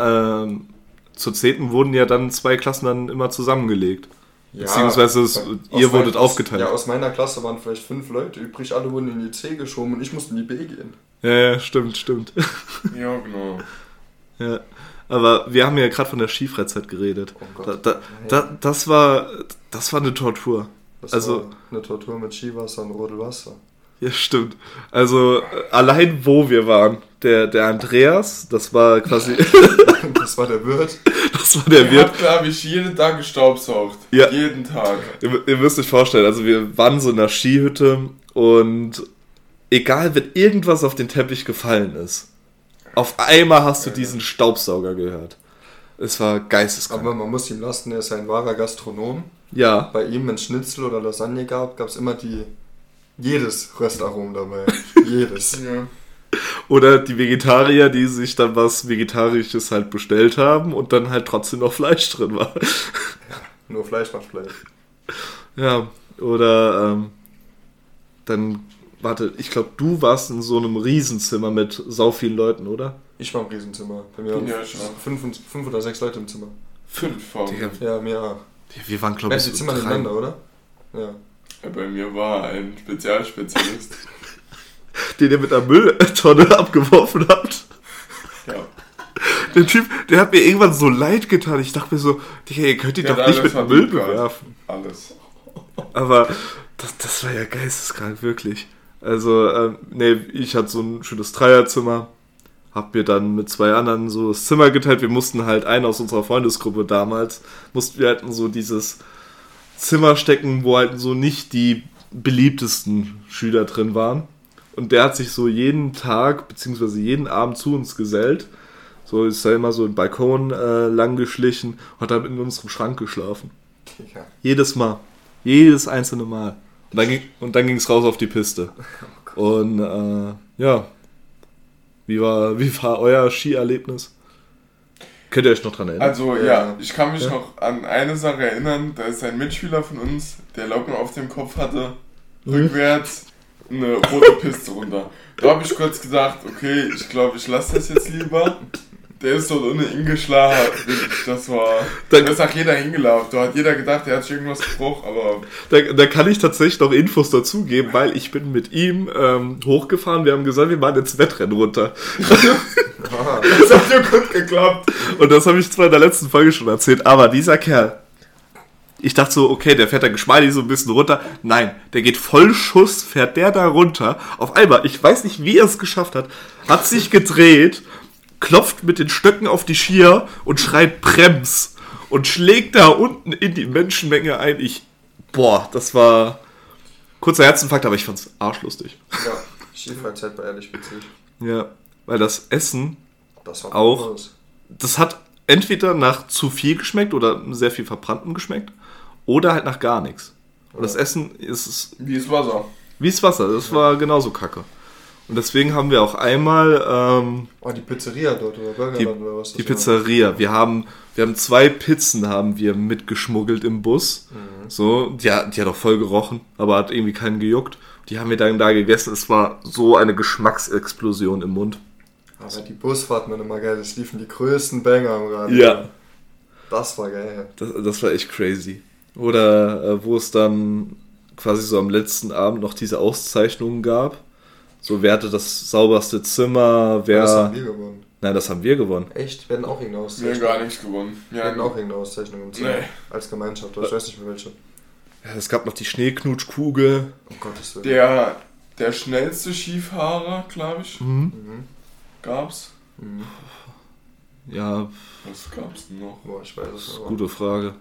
A: ähm, zur zehnten wurden ja dann zwei Klassen dann immer zusammengelegt. Beziehungsweise es- ihr
B: mein-
A: wurdet aufgeteilt.
B: Ja, aus meiner Klasse waren vielleicht fünf Leute übrig, alle wurden in die C geschoben und ich musste in die B gehen.
A: Ja, ja, stimmt, stimmt. *laughs*
C: Ja, genau.
A: Ja, aber wir haben ja gerade von der Skifreizeit geredet.
B: Oh
A: Da,
B: Gott.
A: da, da, das war das war eine Tortur.
B: Das
A: also-
B: eine Tortur mit Skiwasser und Rodelwasser.
A: Ja, stimmt. Also allein wo wir waren, der der Andreas, das war quasi *laughs*
B: Das war der Wirt.
A: das war der Wirt.
C: habt, glaube ich, jeden Tag gestaubsaugt.
A: Ja.
C: Jeden Tag.
A: Ihr, ihr müsst euch vorstellen, also wir waren so in einer Skihütte und egal, wenn irgendwas auf den Teppich gefallen ist, auf einmal hast du diesen Staubsauger gehört. Es war geisteskrank.
B: Aber man muss ihm lassen, er ist ein wahrer Gastronom.
A: ja,
B: Bei ihm, wenn es Schnitzel oder Lasagne gab, gab es immer die jedes Röstarom dabei. *laughs* jedes.
C: Ja.
A: Oder die Vegetarier, die sich dann was Vegetarisches halt bestellt haben und dann halt trotzdem noch Fleisch drin war.
B: Nur Fleisch macht Fleisch.
A: Ja, oder ähm, dann warte, ich glaube, du warst in so einem Riesenzimmer mit sau vielen Leuten, oder?
B: Ich war im Riesenzimmer. Bei mir waren
C: Ja,
B: fünf, fünf oder sechs Leute im Zimmer.
C: Fünf vor
A: Digga,
B: Ja, mir auch.
A: wir waren, glaube
B: Ja,
A: ich,
B: die
A: so
B: Zimmer
A: drei.
B: nebeneinander, oder? Ja.
C: Ja, bei mir war ein Spezialspezialist. *laughs*
A: den ihr mit einer Mülltonne *laughs* abgeworfen habt.
C: ja.
A: Der Typ, der hat mir irgendwann so leid getan. Ich dachte mir so, Digga, ihr könnt ihn
C: Der
A: doch nicht mit Müll bewerfen.
C: Alles.
A: Aber das, das war ja geisteskrank, wirklich. Also, ähm, nee, ich hatte so ein schönes Dreierzimmer. Hab mir dann mit zwei anderen so das Zimmer geteilt. Wir mussten halt einen aus unserer Freundesgruppe damals, mussten wir halt in so dieses Zimmer stecken, wo halt so nicht die beliebtesten Schüler drin waren. Und der hat sich so jeden Tag, beziehungsweise jeden Abend zu uns gesellt. So ist er immer so im Balkon äh, lang geschlichen und hat dann in unserem Schrank geschlafen.
B: Digga.
A: Jedes Mal. Jedes einzelne Mal. Und dann, ging, und dann ging es raus auf die Piste. *laughs* Und äh, ja. Wie war, wie war euer Skierlebnis? Könnt ihr euch noch dran erinnern?
C: Also ja,
B: Ja.
C: ich kann mich
A: Ja.
C: noch an eine Sache erinnern, da ist ein Mitschüler von uns, der Locken auf dem Kopf hatte, rückwärts eine rote Piste runter. Da habe ich kurz gesagt, okay, ich glaube, ich lasse das jetzt lieber. Der ist dort unten hingeschlagen. Das war. Da
A: Dann-
C: ist auch jeder hingelaufen. Da hat jeder gedacht, er hat sich irgendwas gebrochen, aber
A: Da, da kann ich tatsächlich noch Infos dazugeben, weil ich bin mit ihm ähm, hochgefahren. Wir haben gesagt, wir machen jetzt Wettrennen runter. *laughs*
C: Das hat ja gut geklappt.
A: Und das habe ich zwar in der letzten Folge schon erzählt, aber dieser Kerl, ich dachte so, okay, der fährt da geschmeidig so ein bisschen runter. Nein, der geht voll Schuss, fährt der da runter. Auf einmal, ich weiß nicht, wie er es geschafft hat, hat sich gedreht, klopft mit den Stöcken auf die Skier und schreit Brems und schlägt da unten in die Menschenmenge ein. Ich, boah, das war kurzer Herzinfarkt, aber ich fand's arschlustig.
B: ja. Skifreizeit war ehrlich witzig.
A: Ja, weil das Essen
B: Das war
A: Auch. das hat entweder nach zu viel geschmeckt oder sehr viel verbranntem geschmeckt oder halt nach gar nichts. Und das Essen ist
C: Wie ist Wasser?
A: wie das Wasser, das war genauso kacke. Und deswegen haben wir auch einmal ähm,
B: Oh, die Pizzeria dort oder Burgerland oder was
A: die
B: das war.
A: Pizzeria. Wir haben, wir haben zwei Pizzen haben wir mitgeschmuggelt im Bus. So, die, hat- die hat auch voll gerochen, aber hat irgendwie keinen gejuckt. Die haben wir dann da gegessen. Es war so eine Geschmacksexplosion im Mund.
B: Aber die Busfahrten waren immer geil. Es liefen die größten Banger am Radio. Das war geil.
A: Das, das war echt crazy. Oder äh, wo es dann quasi so am letzten Abend noch diese Auszeichnungen gab. So, wer hatte das sauberste Zimmer, wer.
B: Das haben wir gewonnen.
A: Nein, das haben wir gewonnen.
B: Echt? Wir hatten auch irgendeine
C: Wir haben
B: Auszeichnung.
C: gar nichts gewonnen.
B: Wir
C: Ja,
B: hatten auch irgendeine Auszeichnung im Zimmer.
C: Nee.
B: Als Gemeinschaft. aber Ich weiß nicht mehr welche.
A: Ja, es gab noch die Schneeknutschkugel.
B: Um Gottes Willen.
C: Der, der schnellste Skifahrer, glaube ich,
A: Mhm.
B: Mhm.
C: gab's.
B: Mhm.
A: Ja,
C: Was gab's denn noch?
B: Boah, ich weiß es nicht.
A: gute Frage.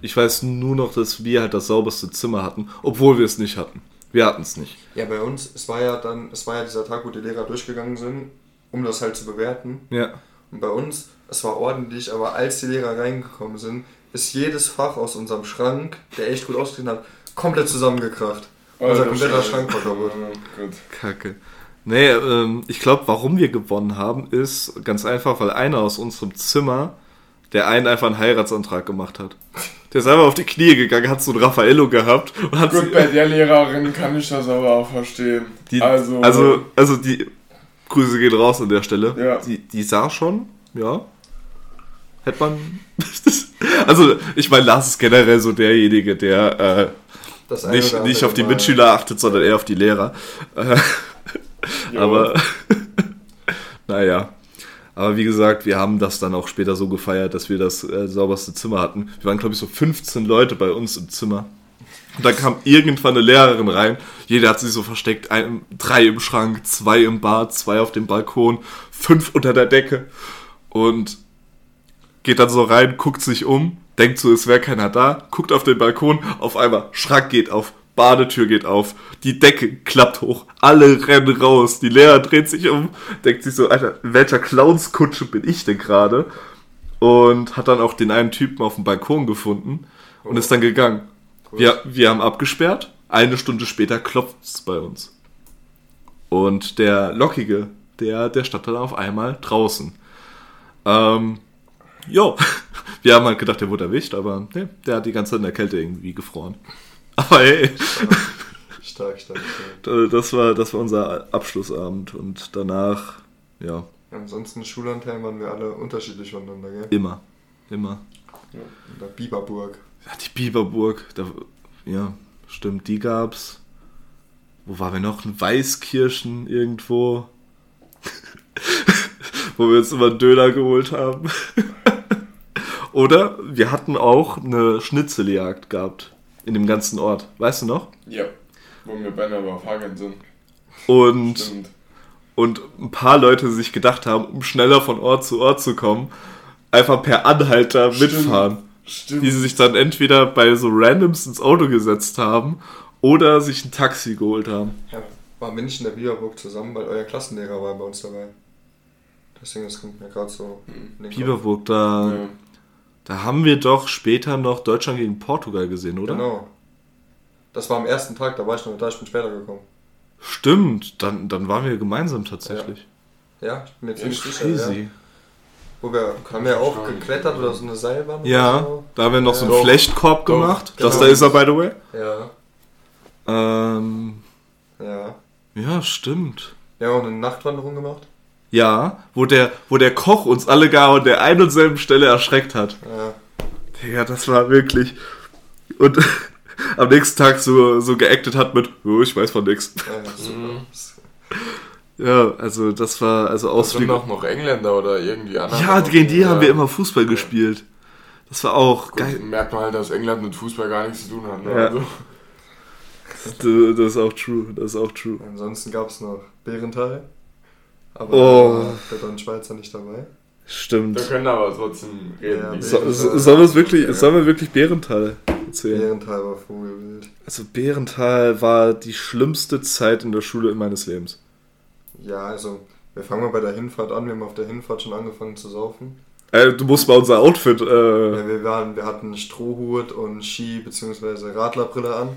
A: Ich weiß nur noch, dass wir halt das sauberste Zimmer hatten, obwohl wir es nicht hatten. Wir hatten es nicht.
B: Ja, bei uns, es war ja dann, es war ja dieser Tag, wo die Lehrer durchgegangen sind, um das halt zu bewerten.
A: Ja.
B: Und bei uns, es war ordentlich, aber als die Lehrer reingekommen sind, ist jedes Fach aus unserem Schrank, der echt gut ausgesehen hat, komplett zusammengekracht. Unser
C: Alter,
B: kompletter. Schrank war kaputt.
C: Oh Gott.
A: Kacke. Nee, ähm, ich glaube, warum wir gewonnen haben, ist ganz einfach, weil einer aus unserem Zimmer, der einen einfach einen Heiratsantrag gemacht hat. Der ist einfach auf die Knie gegangen, hat so ein Raffaello gehabt und hat
C: Gut, bei der Lehrerin kann ich das aber auch verstehen.
A: die,
C: also,
A: also, also die Grüße gehen raus an der Stelle.
C: Ja.
A: Die, die sah schon, ja. Hätte man. *laughs* also, ich meine, Lars ist generell so derjenige, der äh, nicht, nicht auf die Mitschüler achtet, sondern eher auf die Lehrer. *laughs* Äh. Aber *laughs* naja. Aber wie gesagt, wir haben das dann auch später so gefeiert, dass wir das äh, sauberste Zimmer hatten. Wir waren, glaube ich, so 15 Leute bei uns im Zimmer. Und dann kam irgendwann eine Lehrerin rein. Jeder hat sich so versteckt. Ein, drei im Schrank, zwei im Bad, zwei auf dem Balkon, fünf unter der Decke. Und geht dann so rein, guckt sich um, denkt so, es wäre keiner da, guckt auf den Balkon, auf einmal Schrank geht auf, Badetür geht auf, die Decke klappt hoch, alle rennen raus, die Lehrer dreht sich um, denkt sich so, Alter, in welcher Clownskutsche bin ich denn gerade? Und hat dann auch den einen Typen auf dem Balkon gefunden und ist dann gegangen. Wir, wir haben abgesperrt, eine Stunde später klopft es bei uns. Und der Lockige, der, der stand dann auf einmal draußen. Ähm, jo, *laughs* wir haben halt gedacht, der wurde erwischt, aber nee, der hat die ganze Zeit in der Kälte irgendwie gefroren. Aber hey,
B: Stark, stark, stark.
A: Das war, das war unser Abschlussabend und danach, ja,
B: Ansonsten Schullandheim waren wir alle unterschiedlich voneinander, gell?
A: immer. Immer.
B: In der Biberburg.
A: Ja, die Biberburg, da, ja, stimmt, die gab's. Wo waren wir noch? Ein Weißkirchen irgendwo. *laughs* Wo wir uns immer einen Döner geholt haben. *laughs* Oder wir hatten auch eine Schnitzeljagd gehabt. In dem ganzen Ort. Weißt du noch?
C: Ja, wo wir beinahe überfahren sind.
A: Und,
C: Stimmt.
A: und ein paar Leute sich gedacht haben, um schneller von Ort zu Ort zu kommen, einfach per Anhalter
C: Stimmt.
A: mitfahren.
C: Stimmt.
A: die sie sich dann entweder bei so Randoms ins Auto gesetzt haben oder sich ein Taxi geholt haben.
B: Ja, waren wir nicht in der Biberburg zusammen, weil euer Klassenlehrer war bei uns dabei. Deswegen, das kommt mir gerade so Kopf.
A: Biberburg, da,
C: ja.
A: Da haben wir doch später noch Deutschland gegen Portugal gesehen, oder?
B: Genau. Das war am ersten Tag, da war ich noch da, ich bin später gekommen.
A: Stimmt, dann, dann waren wir gemeinsam tatsächlich.
B: Ja, ich bin jetzt ziemlich sicher.
A: Crazy.
B: Ja. Wo wir, haben wir auch geklettert oder so eine Seilbahn?
A: Ja,
B: Oder so?
A: da haben wir noch so einen
B: Ja.
A: Flechtkorb
C: Doch,
A: gemacht.
B: genau.
A: Das da ist er, by the way.
B: Ja,
A: Ähm,
B: ja.
A: ja, stimmt.
B: Wir haben auch eine Nachtwanderung gemacht.
A: Ja, wo der, wo der Koch uns alle gar an der einen und selben Stelle erschreckt hat.
B: Ja,
A: Ja, das war wirklich. Und *laughs* am nächsten Tag so, so geactet hat mit, oh, ich weiß von nix.
B: ja.
C: Mhm.
A: Ja, also das war, also
C: Das sind
A: Ausflüge.
C: doch noch Engländer oder irgendwie andere.
A: Ja, gegen die haben
C: Ja.
A: wir immer Fußball gespielt. Das war auch
C: Gut,
A: geil.
C: merkt man halt, dass England mit Fußball gar nichts zu tun hat. Ne?
A: Ja.
C: Also,
A: Das das ist auch true, das ist auch true.
B: Ansonsten gab es noch Bärenthal. Aber
A: Oh.
B: da war der Schweizer nicht dabei.
C: wir
A: Stimmt.
C: können aber trotzdem reden.
B: Ja,
A: So, so, sollen wir wirklich, sollen wir wirklich Bärental erzählen?
B: Bärenthal war Vogelwild.
A: Also Bärental war die schlimmste Zeit in der Schule meines Lebens.
B: Ja, also, wir fangen mal bei der Hinfahrt an. Wir haben auf der Hinfahrt schon angefangen zu saufen.
A: Äh, du musst mal unser Outfit, äh,
B: Ja, wir, waren, wir hatten Strohhut und Ski- bzw. Radlerbrille an.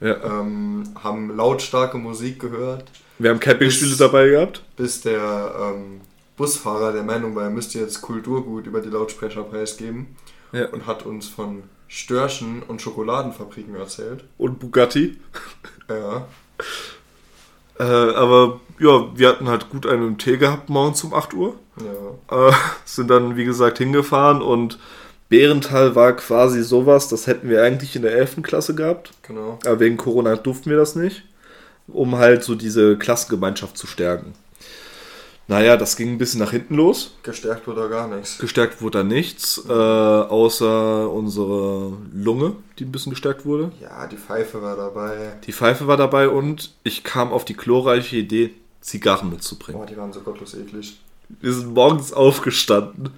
A: ja.
B: Ähm, haben lautstarke Musik gehört,
A: wir haben Campingstühle
B: Bis-
A: dabei gehabt.
B: bis der ähm, Busfahrer der Meinung war, er müsste jetzt Kulturgut über die Lautsprecher preisgeben
A: Ja.
B: und hat uns von Störchen und Schokoladenfabriken erzählt.
A: Und Bugatti. *laughs*
B: Ja,
A: Äh, aber ja, wir hatten halt gut einen Tee gehabt morgens um 8 Uhr.
B: ja.
A: Äh, sind dann, wie gesagt, hingefahren und Bärental war quasi sowas, das hätten wir eigentlich in der 11. Klasse gehabt.
B: Genau.
A: Aber wegen Corona durften wir das nicht, um halt so diese Klassengemeinschaft zu stärken. Naja, das ging ein bisschen nach hinten los.
B: Gestärkt wurde da gar nichts.
A: Gestärkt wurde da nichts, äh, außer unsere Lunge, die ein bisschen gestärkt wurde.
B: Ja, die Pfeife war dabei.
A: Die Pfeife war dabei und ich kam auf die glorreiche Idee, Zigarren mitzubringen.
B: Boah, die waren so gottlos eklig.
A: Wir sind morgens aufgestanden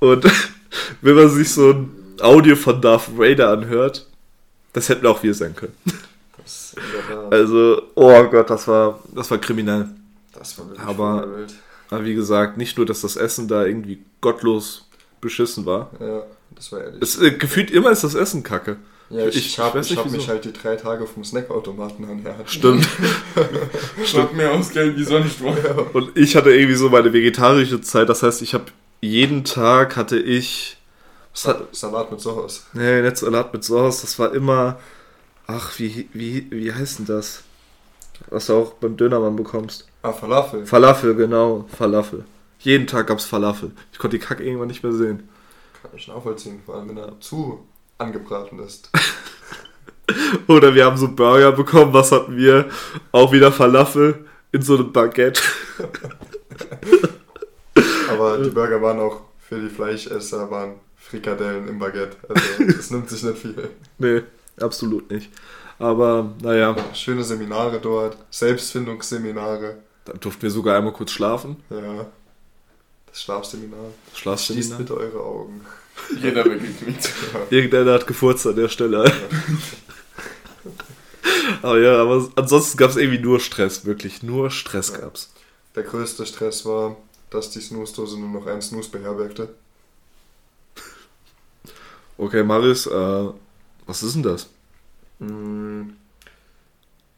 A: und *laughs* wenn man sich so ein Audio von Darth Vader anhört, das hätten auch wir sein können. *laughs* Also, oh Gott, das war, das war kriminell.
B: das war wirklich
A: aber-
B: Vogelwild.
A: Aber wie gesagt, nicht nur, dass das Essen da irgendwie gottlos beschissen war.
B: Ja, das war ehrlich.
A: Es, äh, gefühlt immer ist das Essen kacke.
B: ja, ich,
A: ich-
B: habe hab mich halt die drei Tage vom Snackautomaten ernährt.
A: Stimmt.
C: Schlag mir aus Geld wie sonst was.
A: Und ich hatte irgendwie so meine vegetarische Zeit. Das heißt, ich habe jeden Tag hatte ich. Hat,
B: Salat mit Sauce.
A: nee, nicht Salat mit Sauce. Das war immer. Ach, wie, wie, wie heißt denn das? Was du auch beim Dönermann bekommst.
B: Ah, Falafel.
A: Falafel, genau. Falafel. Jeden Tag gab's Falafel. Ich konnte die Kacke irgendwann nicht mehr sehen.
B: Kann ich nachvollziehen, vor allem wenn er zu angebraten ist. *laughs*
A: Oder wir haben so Burger bekommen. Was hatten wir? Auch wieder Falafel in so einem Baguette. *laughs*
B: Aber die Burger waren auch für die Fleischesser, waren Frikadellen im Baguette. Also das nimmt sich nicht viel.
A: Nee, absolut nicht. Aber naja,
B: Schöne Seminare dort, Selbstfindungsseminare.
A: dann durften wir sogar einmal kurz schlafen.
B: Ja. Das Schlafseminar. Schließt
A: Schlafseminar.
B: bitte eure Augen. *laughs*
C: Jeder begegnet.
A: Irgendeiner hat gefurzt an der Stelle. *laughs* aber ja, aber ansonsten gab es irgendwie nur Stress, wirklich nur Stress gab's.
B: Der größte Stress war, dass die Snooze-Dose nur noch einen Snooze beherbergte.
A: Okay, Marius, äh, was ist denn das?
B: Mm,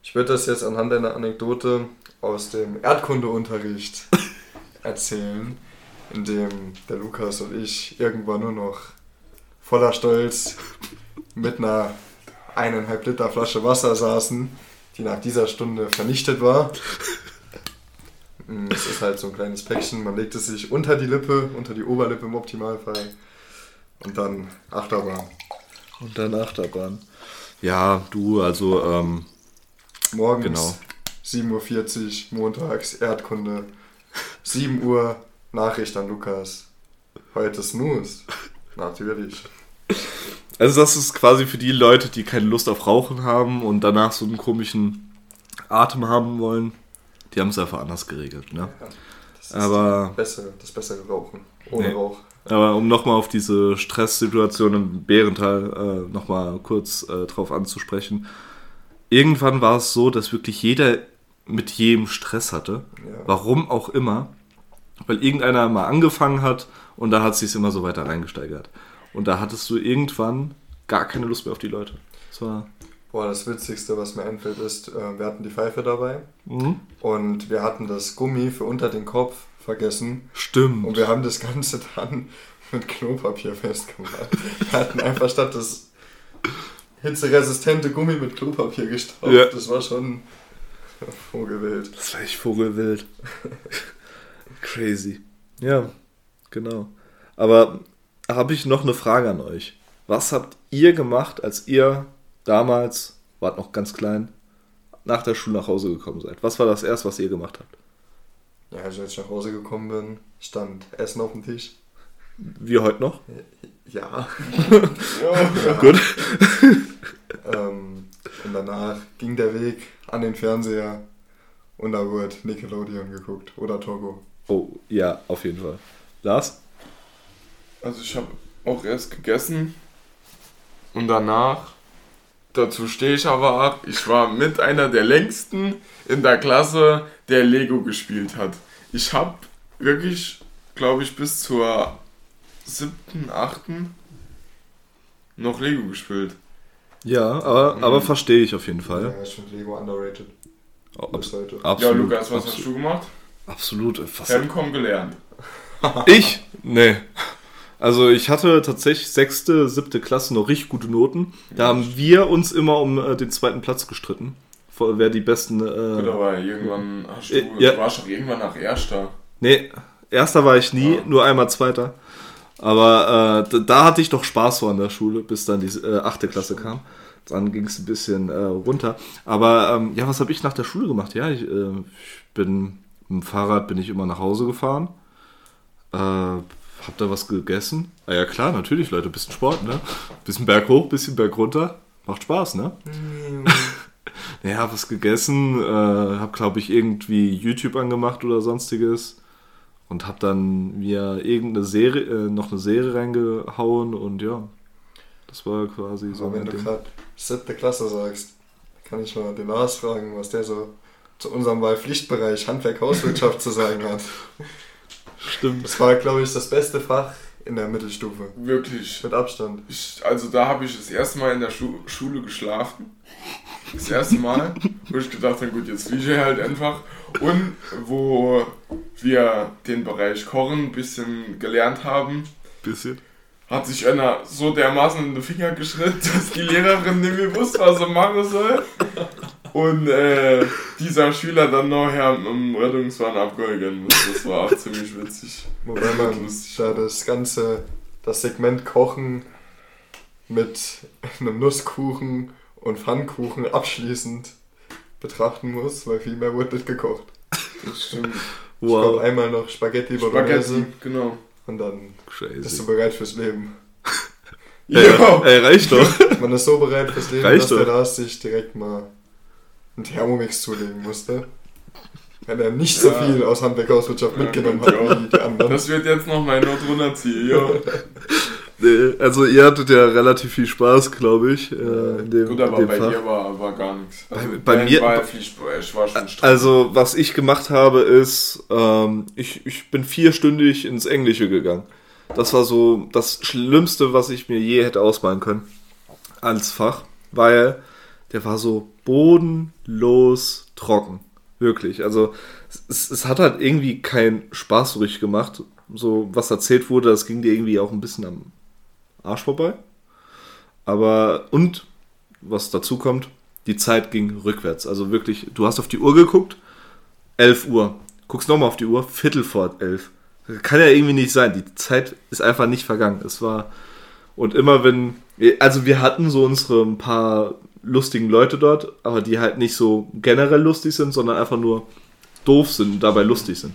B: Ich würde das jetzt anhand einer Anekdote aus dem Erdkundeunterricht *laughs* erzählen, in dem der Lukas und ich irgendwann nur noch voller Stolz mit einer eineinhalb Liter Flasche Wasser saßen, die nach dieser Stunde vernichtet war. Mm, Es ist halt so ein kleines Päckchen, man legt es sich unter die Lippe, unter die Oberlippe im Optimalfall. Und dann Achterbahn.
A: Und dann Achterbahn. Ja, du, also, ähm,
B: Morgens
A: Genau.
B: 7.40 Uhr, montags Erdkunde. 7 Uhr Nachricht an Lukas. Heute Snooze. *laughs* Natürlich.
A: also das ist quasi für die Leute, die keine Lust auf Rauchen haben und danach so einen komischen Atem haben wollen. Die haben es einfach anders geregelt, ne?
B: Das ist
A: Aber-
B: das bessere, das bessere Rauchen. Ohne
A: Nee.
B: Rauch.
A: Aber um nochmal auf diese Stresssituation im Bärental äh, nochmal kurz äh, drauf anzusprechen. Irgendwann war es so, dass wirklich jeder mit jedem Stress hatte.
B: Ja.
A: Warum auch immer. Weil irgendeiner mal angefangen hat und da hat sich immer so weiter reingesteigert. Und da hattest du irgendwann gar keine Lust mehr auf die Leute. Das war.
B: Boah, das Witzigste, was mir einfällt, ist, äh, wir hatten die Pfeife dabei
A: Mhm.
B: und wir hatten das Gummi für unter den Kopf vergessen
A: Stimmt.
B: und wir haben das Ganze dann mit Klopapier festgemacht. Wir hatten einfach statt das hitzeresistente Gummi mit Klopapier gestaubt.
A: Ja.
B: Das war schon vogelwild.
A: Das war echt Vogelwild. Crazy. Ja, genau. Aber habe ich noch eine Frage an euch. Was habt ihr gemacht, als ihr damals, wart noch ganz klein, nach der Schule nach Hause gekommen seid? Was war das erste, was ihr gemacht habt?
B: Ja, als ich nach Hause gekommen bin, stand Essen auf dem Tisch.
A: Wie heute noch?
B: Ja. *laughs*
C: Ja.
A: Gut. *laughs*
B: Ähm, und danach ging der Weg an den Fernseher und da wurde Nickelodeon geguckt oder Togo.
A: Oh, ja, auf jeden Fall. Lars?
C: Also ich habe auch erst gegessen und danach, dazu stehe ich aber ab, ich war mit einer der längsten in der Klasse, der Lego gespielt hat. Ich habe wirklich, glaube ich, bis zur siebten, achten noch Lego gespielt.
A: Ja, aber,
C: Mhm.
A: aber verstehe ich auf jeden Fall.
B: Ja, ich finde Lego underrated
A: Ab,
B: bis heute.
C: Ja,
A: absolut.
C: Lukas, was hast
A: absolut,
C: du gemacht?
A: absolut. Was,
C: Femcom gelernt. *laughs*
A: Ich? Nee. Also ich hatte tatsächlich sechste, siebte Klasse noch richtig gute Noten. Da haben wir uns immer um äh, den zweiten Platz gestritten. Vor- Wer die besten.
C: Gut,
A: Äh,
C: aber irgendwann hast du,
A: Äh, ja.
C: du warst doch irgendwann nach Erster.
A: nee, erster war ich nie,
C: Ja.
A: nur einmal zweiter. Aber äh, da, da hatte ich doch Spaß so an der Schule, bis dann die äh, achte Klasse kam. Dann ging es ein bisschen äh, runter. Aber ähm, ja, was habe ich nach der Schule gemacht? Ja, ich, äh, ich bin mit dem Fahrrad bin ich immer nach Hause gefahren. Äh, hab da was gegessen. Ah ja klar, natürlich, Leute, bisschen Sport, ne? Bisschen Berg hoch, bisschen Berg runter. Macht Spaß, ne? Ja, was gegessen, äh, hab glaube ich irgendwie YouTube angemacht oder sonstiges und hab dann mir irgendeine Serie, äh, noch eine Serie reingehauen und ja, das war quasi so
B: Aber wenn du gerade siebte Klasse sagst, kann ich mal den Lars fragen, was der so zu unserem Wahlpflichtbereich Handwerk Hauswirtschaft zu sagen hat.
A: Stimmt.
B: Das war, glaube ich, das beste Fach in der Mittelstufe.
C: Wirklich.
B: Mit Abstand.
C: Ich, also da habe ich das erste Mal in der Schu Schule geschlafen. Das erste Mal, wo ich gedacht habe, gut, jetzt fliege ich halt einfach. Und wo wir den Bereich Kochen ein bisschen gelernt haben,
A: Bisschen.
C: hat sich einer so dermaßen in den Finger geschritten, *laughs* dass die Lehrerin nicht mehr wusste, was er machen soll. Und äh, dieser Schüler dann nachher im Rettungswagen abgeholt muss. Das war auch ziemlich witzig.
B: Wobei man da das ganze, das Segment Kochen mit einem Nusskuchen und Pfannkuchen abschließend betrachten muss, weil viel mehr wurde nicht gekocht.
C: Das stimmt.
B: Ich glaube
A: Wow.
B: einmal noch Spaghetti
C: Spaghetti,
B: Bolognese
C: genau.
B: und dann bist du
A: Crazy.
B: bereit fürs Leben.
A: Ja, ey, reicht doch.
B: Man ist so bereit fürs Leben,
A: Reicht
B: dass der
A: doch.
B: Lars sich direkt mal einen Thermomix zulegen musste. Weil er nicht so
C: Ja.
B: viel aus Handwerk Hauswirtschaft
C: Ja,
B: mitgenommen hat wie die anderen.
C: Das wird jetzt noch meine Not runterziehen, ja. *laughs*
A: Nee, Also ihr hattet ja relativ viel Spaß, glaube ich. Äh, in dem,
C: Gut, aber
A: dem
C: bei
A: Fach.
C: dir war, war gar nichts. Also
A: Bei- bei mir-
C: Wahlpflichtbereich war schon streng.
A: Also, was ich gemacht habe, ist, ähm, ich, ich bin vierstündig ins Englische gegangen. Das war so das Schlimmste, was ich mir je hätte ausmalen können als Fach, weil der war so bodenlos trocken. Wirklich. Also, es, es hat halt irgendwie keinen Spaß so richtig gemacht. So, was erzählt wurde, das ging dir irgendwie auch ein bisschen am Arsch vorbei. Aber, und, was dazu kommt, die Zeit ging rückwärts. Also wirklich, du hast auf die Uhr geguckt, 11 Uhr. Guckst nochmal auf die Uhr, Viertel vor 11. Kann ja irgendwie nicht sein. Die Zeit ist einfach nicht vergangen. Es war. Und immer wenn. Also wir hatten so unsere ein paar lustigen Leute dort, aber die halt nicht so generell lustig sind, sondern einfach nur doof sind und dabei lustig sind.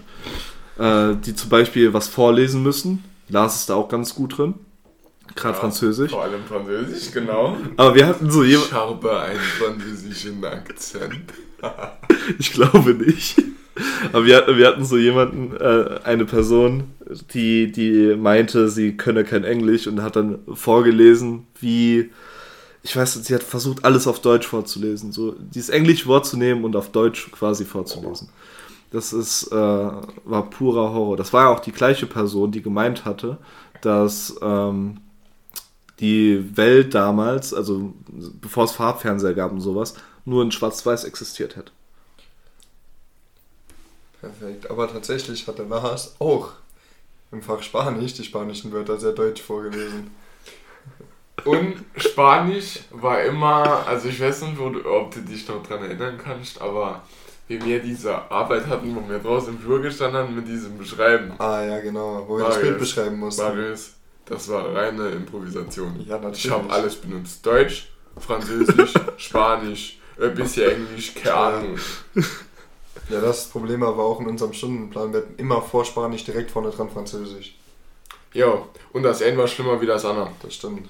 A: Äh, die zum Beispiel was vorlesen müssen. Lars ist da auch ganz gut drin. Gerade
C: Ja,
A: Französisch.
C: Vor allem Französisch, genau.
A: Aber wir hatten so
C: Ich
A: jemand.
C: habe einen französischen Akzent. *laughs*
A: Ich glaube nicht. Aber wir hatten, wir hatten so jemanden, äh, eine Person, die, die meinte, sie könne kein Englisch und hat dann vorgelesen, wie. Ich weiß, sie hat versucht, alles auf Deutsch vorzulesen. So dieses englische Wort zu nehmen und auf Deutsch quasi vorzulesen. Das ist, äh, war purer Horror. Das war ja auch die gleiche Person, die gemeint hatte, dass ähm, die Welt damals, also bevor es Farbfernseher gab und sowas, nur in Schwarz-Weiß existiert hätte.
B: Perfekt. Aber tatsächlich hat der Lars auch im Fach Spanisch die spanischen Wörter sehr deutsch vorgelesen.
C: Und Spanisch war immer, also ich weiß nicht, du, ob du dich noch dran erinnern kannst, aber wie wir diese Arbeit hatten, wo wir draußen im Flur gestanden haben mit diesem Beschreiben.
B: Ah ja, genau, wo wir das Bild beschreiben mussten.
C: Marius, das war reine Improvisation.
B: Ja, natürlich.
C: Ich habe alles benutzt. Deutsch, Französisch, *laughs* Spanisch, ein bisschen Englisch, keine Ahnung.
B: Ja, das Problem aber auch in unserem Stundenplan. Wir hatten immer vor Spanisch direkt vorne dran Französisch.
C: Ja, und das eine war schlimmer wie das andere.
B: Das stimmt.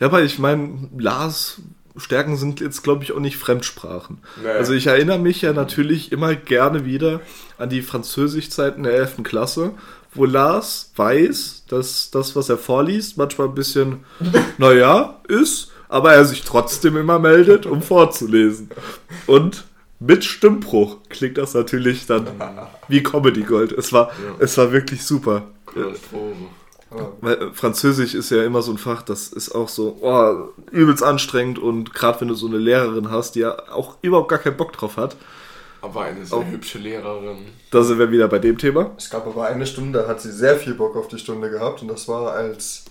A: Ja, aber ich meine, Lars Stärken sind jetzt, glaube ich, auch nicht Fremdsprachen.
C: Nee.
A: Also ich erinnere mich ja natürlich immer gerne wieder an die Französischzeiten der 11. Klasse, wo Lars weiß, dass das, was er vorliest, manchmal ein bisschen, *laughs* naja, ist, aber er sich trotzdem immer meldet, um vorzulesen. Und mit Stimmbruch klingt das natürlich dann *laughs* wie Comedy Gold. Es war, es war wirklich super. Weil äh, Französisch ist ja immer so ein Fach, das ist auch so oh, übelst anstrengend und gerade wenn du so eine Lehrerin hast, die ja auch überhaupt gar keinen Bock drauf hat,
C: Aber eine sehr
A: Oh.
C: hübsche Lehrerin.
A: da sind wir wieder bei dem Thema.
B: es gab aber eine Stunde, da hat sie sehr viel Bock auf die Stunde gehabt und das war, als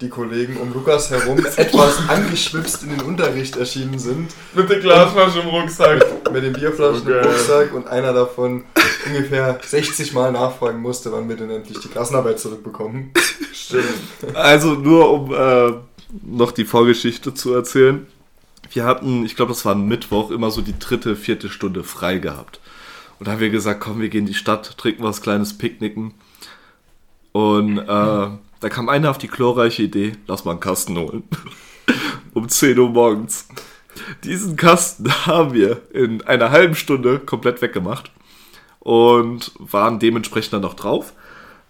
B: die Kollegen um Lukas herum *laughs* etwas angeschwipst in den Unterricht erschienen sind,
C: Mit der Glasflasche im Rucksack.
B: mit den Bierflaschen im
C: Okay.
B: Rucksack und einer davon ungefähr 60 Mal nachfragen musste, wann wir denn endlich die Klassenarbeit zurückbekommen.
C: Stimmt.
A: Also nur um äh, noch die Vorgeschichte zu erzählen. Wir hatten, ich glaube, das war Mittwoch, immer so die dritte, vierte Stunde frei gehabt. Und da haben wir gesagt, komm, wir gehen in die Stadt, trinken was kleines Picknicken. Und äh, da kam einer auf die glorreiche Idee, lass mal einen Kasten holen. *laughs* um 10 Uhr morgens. Diesen Kasten *laughs* haben wir in einer halben Stunde komplett weggemacht und waren dementsprechend dann noch drauf.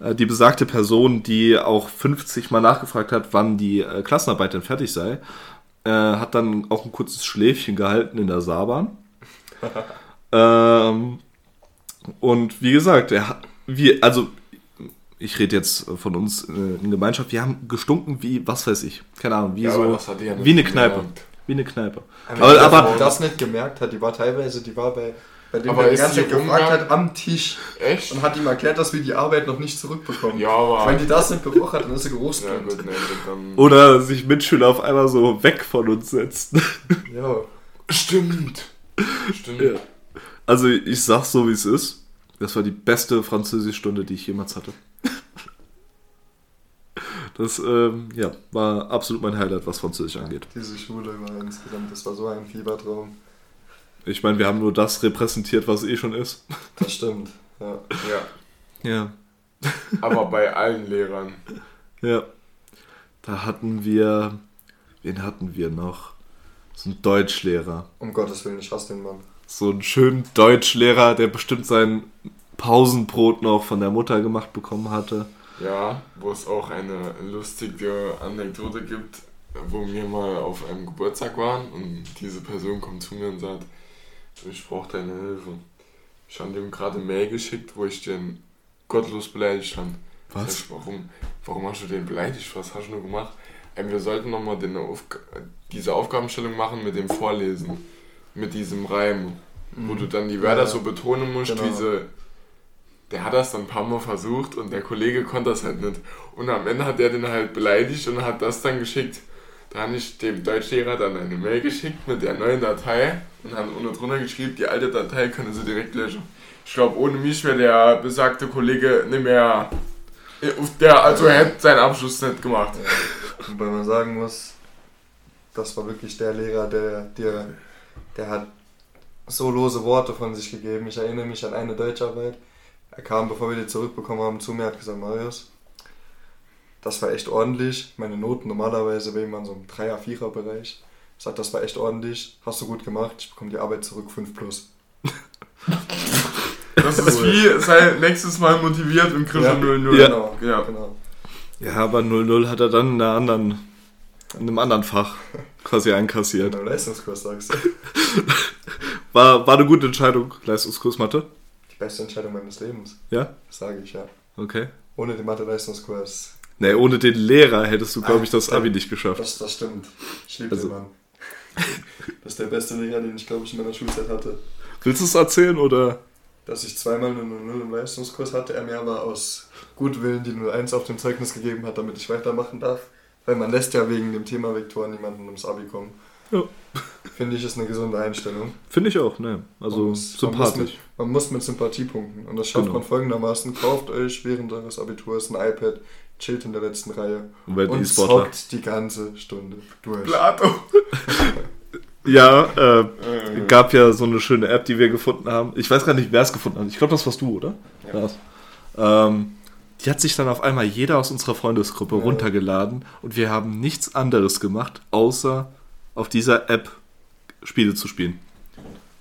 A: Äh, Die besagte Person, die auch 50 Mal nachgefragt hat, wann die äh, Klassenarbeit denn fertig sei, äh, hat dann auch ein kurzes Schläfchen gehalten in der Saarbahn. *laughs* ähm, und wie gesagt, er wir, also ich rede jetzt von uns in Gemeinschaft, wir haben gestunken wie, was weiß ich, keine Ahnung, wie
C: Ja,
A: so,
C: ja
A: wie eine Kneipe.
C: gemerkt.
A: Wie eine Kneipe.
B: Aber,
A: Aber, aber
B: das nicht gemerkt hat, die war teilweise, die war bei, bei dem
C: Aber
B: der die ganze Zeit gefragt
C: Umgang-
B: hat, am Tisch
C: Echt?
B: und hat ihm erklärt, dass wir die Arbeit noch nicht zurückbekommen.
C: Ja, aber.
B: Wenn die das nicht gerochen hat, dann ist sie
C: ja,
B: gerostet.
C: gut, nee, dann.
A: oder sich Mitschüler auf einmal so weg von uns setzen.
B: Ja.
C: Stimmt. Stimmt.
A: Ja. Also ich sag's so, wie es ist. Das war die beste Französischstunde, die ich jemals hatte. Das ähm, ja, war absolut mein Highlight, was Französisch angeht.
B: Diese Schule war insgesamt, das war so ein Fiebertraum.
A: Ich meine, wir haben nur das repräsentiert, was eh schon ist.
B: Das stimmt. Ja.
C: Ja.
A: Ja.
C: Aber bei allen Lehrern.
A: Ja. Da hatten wir. Wen hatten wir noch? So ein Deutschlehrer.
B: Um Gottes Willen, ich hasse den Mann.
A: So einen schönen Deutschlehrer, der bestimmt sein Pausenbrot noch von der Mutter gemacht bekommen hatte.
C: Ja, wo es auch eine lustige Anekdote gibt, wo wir mal auf einem Geburtstag waren und diese Person kommt zu mir und sagt, ich brauche deine Hilfe. Ich habe ihm gerade eine Mail geschickt, wo ich den gottlos beleidigt habe.
A: Was?
C: ich, warum, warum hast du den beleidigt? Was hast du nur gemacht? Ähm, wir sollten nochmal Aufg diese Aufgabenstellung machen mit dem Vorlesen. Mit diesem Reim. Wo du dann die Wörter
B: Ja,
C: so betonen musst,
B: genau.
C: wie sie. Der hat das dann ein paar Mal versucht und der Kollege konnte das halt nicht. Und am Ende hat er den halt beleidigt und hat das dann geschickt. Da habe ich dem Deutschlehrer dann eine Mail geschickt mit der neuen Datei und haben unten drunter geschrieben, die alte Datei können sie direkt löschen. Ich glaube, ohne mich wäre der besagte Kollege nicht mehr. Der, also er hätte seinen Abschluss nicht gemacht.
B: Ja. Wobei man sagen muss, das war wirklich der Lehrer, der, der, der hat so lose Worte von sich gegeben. Ich erinnere mich an eine Deutscharbeit. Er kam, bevor wir die zurückbekommen haben, zu mir und hat gesagt, Marius, das war echt ordentlich. Meine Noten normalerweise wäre man so im 3er, 4er Bereich. Ich sag, das war echt ordentlich. Hast du gut gemacht. Ich bekomme die Arbeit zurück, 5 plus. *laughs*
C: Das ist wie, sei nächstes Mal motiviert und kriegst
B: Ja.
C: 0-0.
A: Ja.
B: Genau,
C: Ja.
B: genau.
A: Ja, aber 0-0 hat er dann in, einer anderen, in einem anderen Fach quasi einkassiert.
B: Genau, Leistungskurs sagst du. *laughs*
A: War, war eine gute Entscheidung, Leistungskurs Mathe?
B: Die beste Entscheidung meines Lebens.
A: Ja?
B: Das sage ich, ja.
A: Okay.
B: Ohne den Mathe-Leistungskurs.
A: Nee, ohne den Lehrer hättest du, glaube ich, das
B: Ah,
A: Abi nicht geschafft.
B: Das, das stimmt. Ich liebe
A: Also-
B: den Mann. Das ist der beste Lehrer, den ich, glaube ich, in meiner Schulzeit hatte.
A: Willst du es erzählen oder?
B: Dass ich zweimal eine 0 im Leistungskurs hatte, er mir aber aus Gutwillen die 01 auf dem Zeugnis gegeben hat, damit ich weitermachen darf. Weil man lässt ja wegen dem Thema Vektoren niemanden ums Abi kommen.
A: Ja.
B: Finde ich, ist eine gesunde Einstellung.
A: Finde ich auch, ne? Also
B: Man muss- Man muss,
A: sympathisch.
B: mit, man muss mit Sympathie punkten. Und das schafft
A: Genau.
B: man folgendermaßen. Kauft euch während eures Abiturs ein iPad, chillt in der letzten Reihe
A: Und wenn
B: und zockt die ganze Stunde durch.
C: Plato. *laughs*
A: Ja, äh,
C: Äh,
A: gab ja so eine schöne App, die wir gefunden haben. Ich weiß gar nicht, wer es gefunden hat. Ich glaube, das warst du, oder?
B: Ja.
A: Ähm, die hat sich dann auf einmal jeder aus unserer Freundesgruppe
B: Ja.
A: runtergeladen und wir haben nichts anderes gemacht, außer auf dieser App Spiele zu spielen.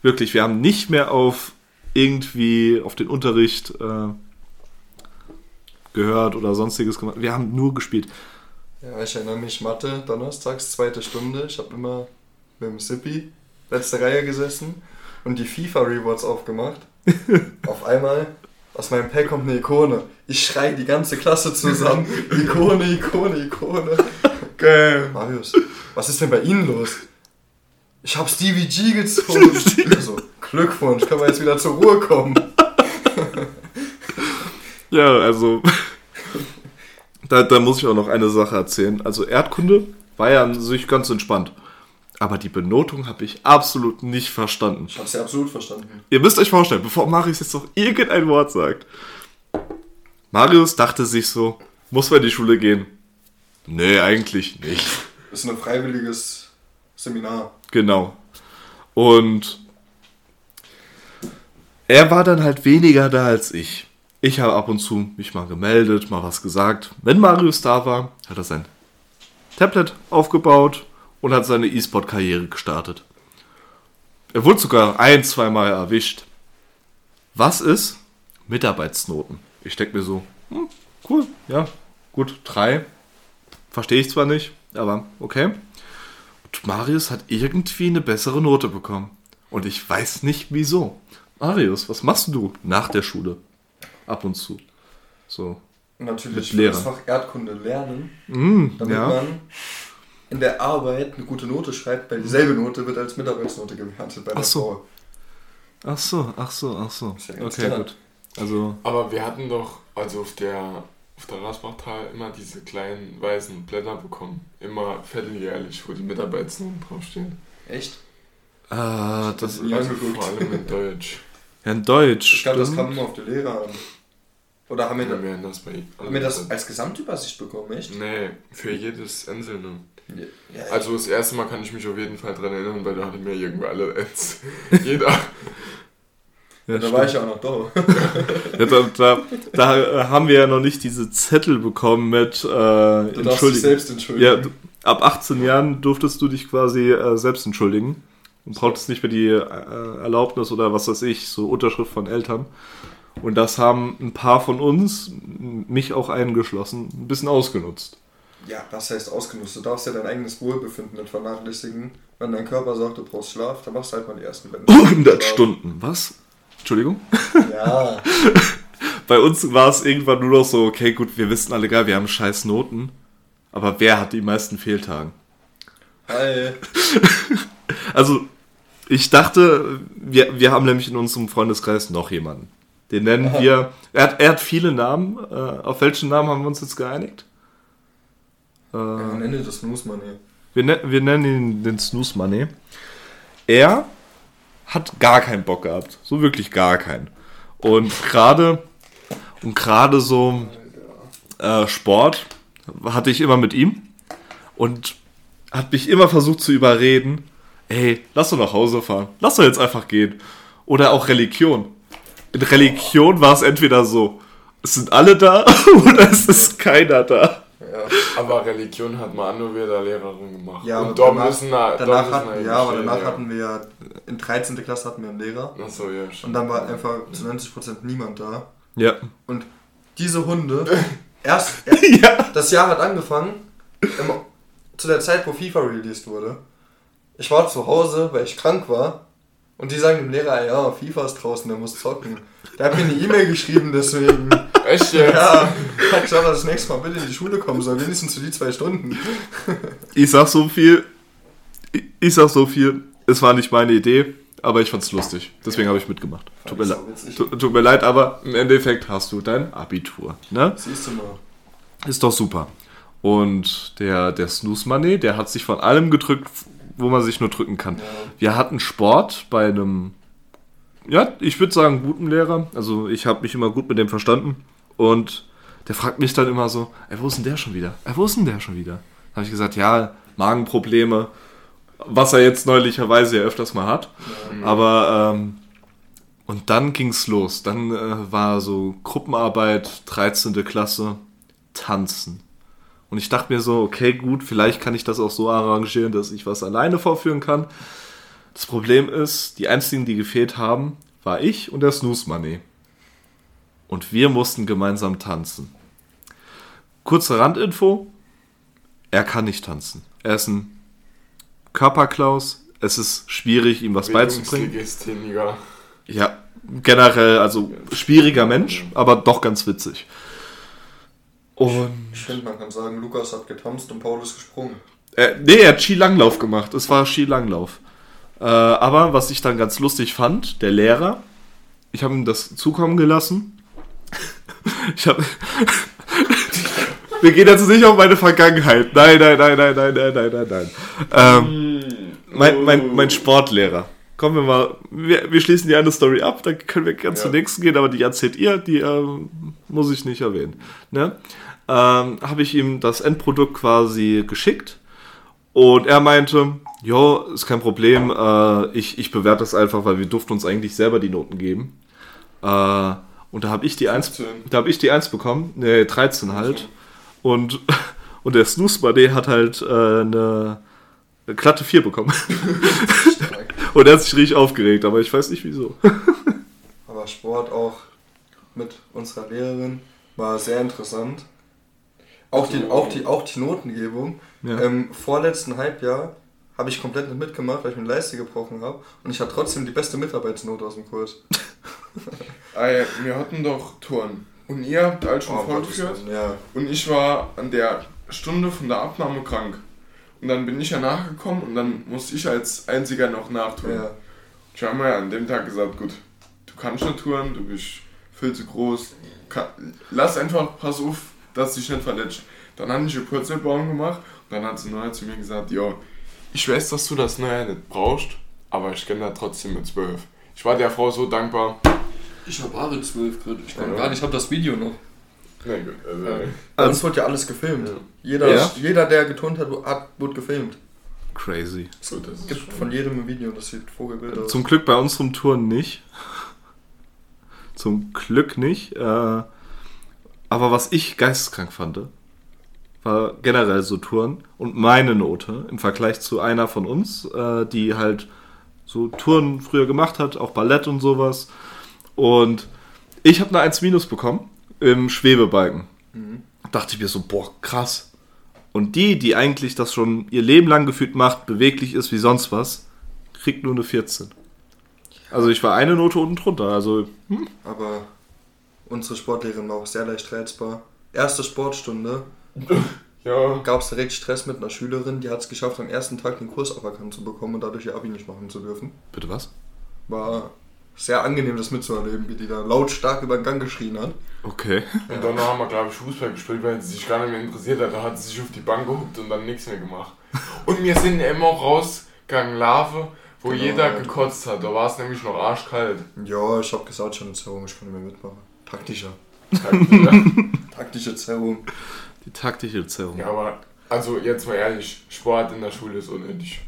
A: Wirklich, wir haben nicht mehr auf irgendwie auf den Unterricht äh, gehört oder sonstiges gemacht. Wir haben nur gespielt.
B: Ja, ich erinnere mich, Mathe, donnerstags, zweite Stunde. Ich habe immer mit dem Sippi letzte Reihe gesessen und die FIFA-Rewards aufgemacht. *laughs* Auf einmal, aus meinem Pack kommt eine Ikone. Ich schrei die ganze Klasse zusammen. *laughs* Ikone, Ikone, Ikone.
C: Geil.
B: Marius, was ist denn bei Ihnen los? Ich hab Stevie G *laughs* gezogen. Also, Glückwunsch, können wir jetzt wieder zur Ruhe kommen.
A: Ja, also *laughs* da, da muss ich auch noch eine Sache erzählen. Also Erdkunde war ja an sich ganz entspannt. Aber die Benotung habe ich absolut nicht verstanden.
B: Ich hab's ja absolut verstanden.
A: Ihr müsst euch vorstellen, bevor Marius jetzt noch irgendein Wort sagt. Marius dachte sich so, muss man in die Schule gehen? Nee, eigentlich nicht.
B: Das ist ein freiwilliges Seminar.
A: Genau. Und er war dann halt weniger da als ich. Ich habe ab und zu mich mal gemeldet, mal was gesagt. Wenn Marius da war, hat er sein Tablet aufgebaut und hat seine E-Sport-Karriere gestartet. Er wurde sogar ein, zweimal erwischt. Was ist? Mitarbeitsnoten. Ich denke mir so, hm, cool, ja, gut, drei. Verstehe ich zwar nicht, aber okay. Und Marius hat irgendwie eine bessere Note bekommen. Und ich weiß nicht wieso. Marius, was machst du nach der Schule? Ab und zu. So.
B: Und natürlich
A: Mit
B: das Fach Erdkunde lernen,
A: Mm,
B: damit
A: ja.
B: man in der Arbeit eine gute Note schreibt, weil dieselbe Note wird als Mitarbeitsnote gewertet bei der
A: Ach so.
B: Frau.
A: Ach so, ach so, ach so.
B: Ist ja
A: Okay,
B: klar.
A: gut. Also,
C: Aber wir hatten doch, also auf der, auf der Rasbachtal immer diese kleinen weißen Blätter bekommen. Immer vierteljährlich, wo die Mitarbeitsnoten draufstehen.
B: Echt?
A: ah, das
B: Ja,
C: Also
B: geguckt.
C: vor allem in Deutsch.
A: ja, in Deutsch.
B: Ich glaube, das kam immer auf die Lehrer an. Oder haben wir,
C: Wir
B: da,
C: werden das bei
B: haben wir das als Gesamtübersicht bekommen, echt?
C: Nee, für jedes Einzelne.
B: Ja,
C: Also das erste Mal kann ich mich auf jeden Fall dran erinnern, weil da hatten wir irgendwo alle Ends. *laughs* Jeder.
A: Ja,
B: da
A: stimmt.
B: war ich ja auch noch da. *laughs*
A: Ja, da, da, da äh, haben wir ja noch nicht diese Zettel bekommen mit äh,
B: Du darfst dich
A: Entschuldigen.
B: selbst entschuldigen.
A: Ja, ab 18 Jahren durftest du dich quasi äh, selbst entschuldigen und brauchtest nicht mehr die äh, Erlaubnis oder was weiß ich, so Unterschrift von Eltern. Und das haben ein paar von uns, mich auch eingeschlossen, ein bisschen ausgenutzt.
B: Ja, was heißt ausgenutzt? Du darfst ja dein eigenes Wohlbefinden nicht vernachlässigen. Wenn dein Körper sagt, du brauchst Schlaf, dann machst du halt mal die ersten Wände.
A: 100 Stunden, was? Entschuldigung?
B: Ja. *laughs*
A: Bei uns war es irgendwann nur noch so, okay, gut, wir wissen alle geil, wir haben scheiß Noten, aber wer hat die meisten Fehltagen?
B: Hi. *laughs*
A: Also, ich dachte, wir, wir haben nämlich in unserem Freundeskreis noch jemanden. Den nennen
B: Aha.
A: wir. Er hat, er hat viele Namen. Äh, auf welchen Namen haben wir uns jetzt geeinigt? Äh,
B: Ja, am Ende das man hier.
A: Wir, ne wir nennen ihn den Snooze Money. Er hat gar keinen Bock gehabt. So wirklich gar keinen. Und gerade und gerade so äh, Sport hatte ich immer mit ihm und hat mich immer versucht zu überreden, ey, lass doch nach Hause fahren. Lass doch jetzt einfach gehen. Oder auch Religion. In Religion war es entweder so, es sind alle da *laughs* oder es ist keiner da.
C: Ja. Aber Religion hat mal nur wieder Lehrerin gemacht.
B: Ja,
C: und dort
B: danach,
C: müssen da,
B: danach
C: dort
B: hatten,
C: müssen
B: ja, aber danach hatten wir ja, in 13. Klasse hatten wir einen Lehrer.
C: Achso, ja. stimmt.
B: Und dann war einfach zu 90% niemand da.
A: Ja.
B: Und diese Hunde, *laughs* erst,
A: ja.
B: das Jahr hat angefangen, im, zu der Zeit, wo FIFA released wurde. Ich war zu Hause, weil ich krank war. Und die sagen dem Lehrer, ja, FIFA ist draußen, der muss zocken. Der hat mir eine E-Mail geschrieben, deswegen.
C: Echt jetzt?
B: Ja, hat gesagt, dass das nächste Mal bitte in die Schule kommen soll, wenigstens für die zwei Stunden.
A: Ich sag so viel. Ich, ich sag so viel. Es war nicht meine Idee, aber ich fand's lustig. Deswegen habe ich mitgemacht. Tut mir,
B: ich
A: leid. tut mir leid, aber im Endeffekt hast du dein Abitur. Ne?
B: Siehst du mal.
A: Ist doch super. Und der, der Snooze Money, der hat sich von allem gedrückt, wo man sich nur drücken kann.
B: Ja.
A: Wir hatten Sport bei einem, ja, ich würde sagen, guten Lehrer. Also ich habe mich immer gut mit dem verstanden. Und der fragt mich dann immer so, ey, wo ist denn der schon wieder? Ey, wo ist denn der schon wieder? Da habe ich gesagt, ja, Magenprobleme, was er jetzt neulicherweise ja öfters mal hat. Aber, ähm, und dann ging's los. Dann äh, war so Gruppenarbeit, 13. Klasse, Tanzen. Und ich dachte mir so, okay, gut, vielleicht kann ich das auch so arrangieren, dass ich was alleine vorführen kann. Das Problem ist, die einzigen, die gefehlt haben, war ich und der Snooze Money. Und wir mussten gemeinsam tanzen. Kurze Randinfo: Er kann nicht tanzen. Er ist ein Körperklaus. Es ist schwierig, ihm was beizubringen. Ja, generell, also schwieriger Mensch, aber doch ganz witzig. Und
B: Ich finde, man kann sagen, Lukas hat getanzt und Paul ist gesprungen.
A: Äh, nee, er hat Skilanglauf gemacht. Es war Skilanglauf. Äh, aber was ich dann ganz lustig fand, der Lehrer, ich habe ihm das zukommen gelassen. *laughs* Ich habe. *laughs* Wir gehen jetzt nicht auf meine Vergangenheit. Nein, nein, nein, nein, nein, nein, nein, nein, nein. Ähm, mein, mein, mein Sportlehrer. Kommen wir mal. Wir, wir schließen die eine Story ab, dann können wir ganz
C: Ja.
A: zur nächsten gehen, aber die erzählt ihr, die ähm, muss ich nicht erwähnen. Ne? Ähm, habe ich ihm das Endprodukt quasi geschickt und er meinte, jo, ist kein Problem, äh, ich, ich bewerte das einfach, weil wir durften uns eigentlich selber die Noten geben. Äh, und da habe ich die 1
C: 15.
A: da habe ich die 1 bekommen, ne, 13 halt. Und, *laughs* und der Snooze Buddy hat halt äh, eine, eine glatte 4 bekommen. *laughs* und er hat sich richtig aufgeregt, aber ich weiß nicht wieso. *laughs*
B: Aber Sport auch mit unserer Lehrerin war sehr interessant. Auch die, auch die, auch die Notengebung.
A: Ja.
B: Im vorletzten Halbjahr habe ich komplett nicht mitgemacht, weil ich mir eine Leiste gebrochen habe. Und ich hatte trotzdem die beste Mitarbeitsnote aus dem Kurs. *laughs*
C: Ja, wir hatten doch Touren. Und ihr habt alles schon
B: Oh, Willen, Ja.
C: Und ich war an der Stunde von der Abnahme krank. Und dann bin ich ja nachgekommen und dann musste ich als einziger noch nachtun.
B: ja.
C: Ich habe mir ja an dem Tag gesagt, gut, du kannst nicht touren, du bist viel zu groß. Ka- Lass einfach, pass auf, dass du dich nicht verletzt. Dann habe ich einen Purzelbaum gemacht und dann hat sie nachher zu mir gesagt, ja, ich weiß, dass du das nachher nicht brauchst, aber ich kenne da trotzdem mit 12. Ich war der Frau so dankbar.
D: Ich habe Are 12 gerade. Ich
C: Ja.
D: kann gar nicht, ich habe das Video noch.
C: Nee, gut, also,
B: Bei uns wurde ja alles gefilmt.
C: Ja.
B: Jeder,
A: Ja?
B: jeder, der getont hat, hat, wurde gefilmt.
A: Crazy.
C: so, das
B: Es gibt
C: schon-
B: von jedem ein Video, das sieht Vogelbild aus.
A: Zum Glück bei unserem Touren nicht. *laughs* Zum Glück nicht. Äh, aber was ich geisteskrank fand, war generell so Touren und meine Note im Vergleich zu einer von uns, äh, die halt so Touren früher gemacht hat, auch Ballett und sowas. Und ich habe eine 1 minus bekommen im Schwebebalken. Dachte ich mir so, boah, krass. Und die, die eigentlich das schon ihr Leben lang gefühlt macht, beweglich ist wie sonst was, kriegt nur eine 14. Also ich war eine Note unten drunter. Also hm,
B: Aber unsere Sportlehrerin war auch sehr leicht reizbar. Erste Sportstunde *laughs*
C: Ja,
B: gab es direkt Stress mit einer Schülerin, die hat es geschafft, am ersten Tag den Kurs aberkannt zu bekommen und dadurch ihr Abi nicht machen zu dürfen.
A: bitte was?
B: War sehr angenehm, das mitzuerleben, wie die da lautstark über den Gang geschrien hat.
A: Okay.
C: und dann haben wir, glaube ich, Fußball gespielt, weil sie sich gar nicht mehr interessiert hat. Da hat sie sich auf die Bank gehuckt und dann nichts mehr gemacht. Und wir sind immer rausgegangen, Larve, wo
B: Genau,
C: jeder
B: ja.
C: gekotzt hat. Da war es nämlich noch arschkalt.
B: Ja, ich hab gesagt, schon eine Zerrung, ich kann nicht mehr mitmachen. Taktischer. *laughs* Taktische Zerrung.
A: Die taktische Zerrung.
C: ja, aber also jetzt mal ehrlich, Sport in der Schule ist unnötig.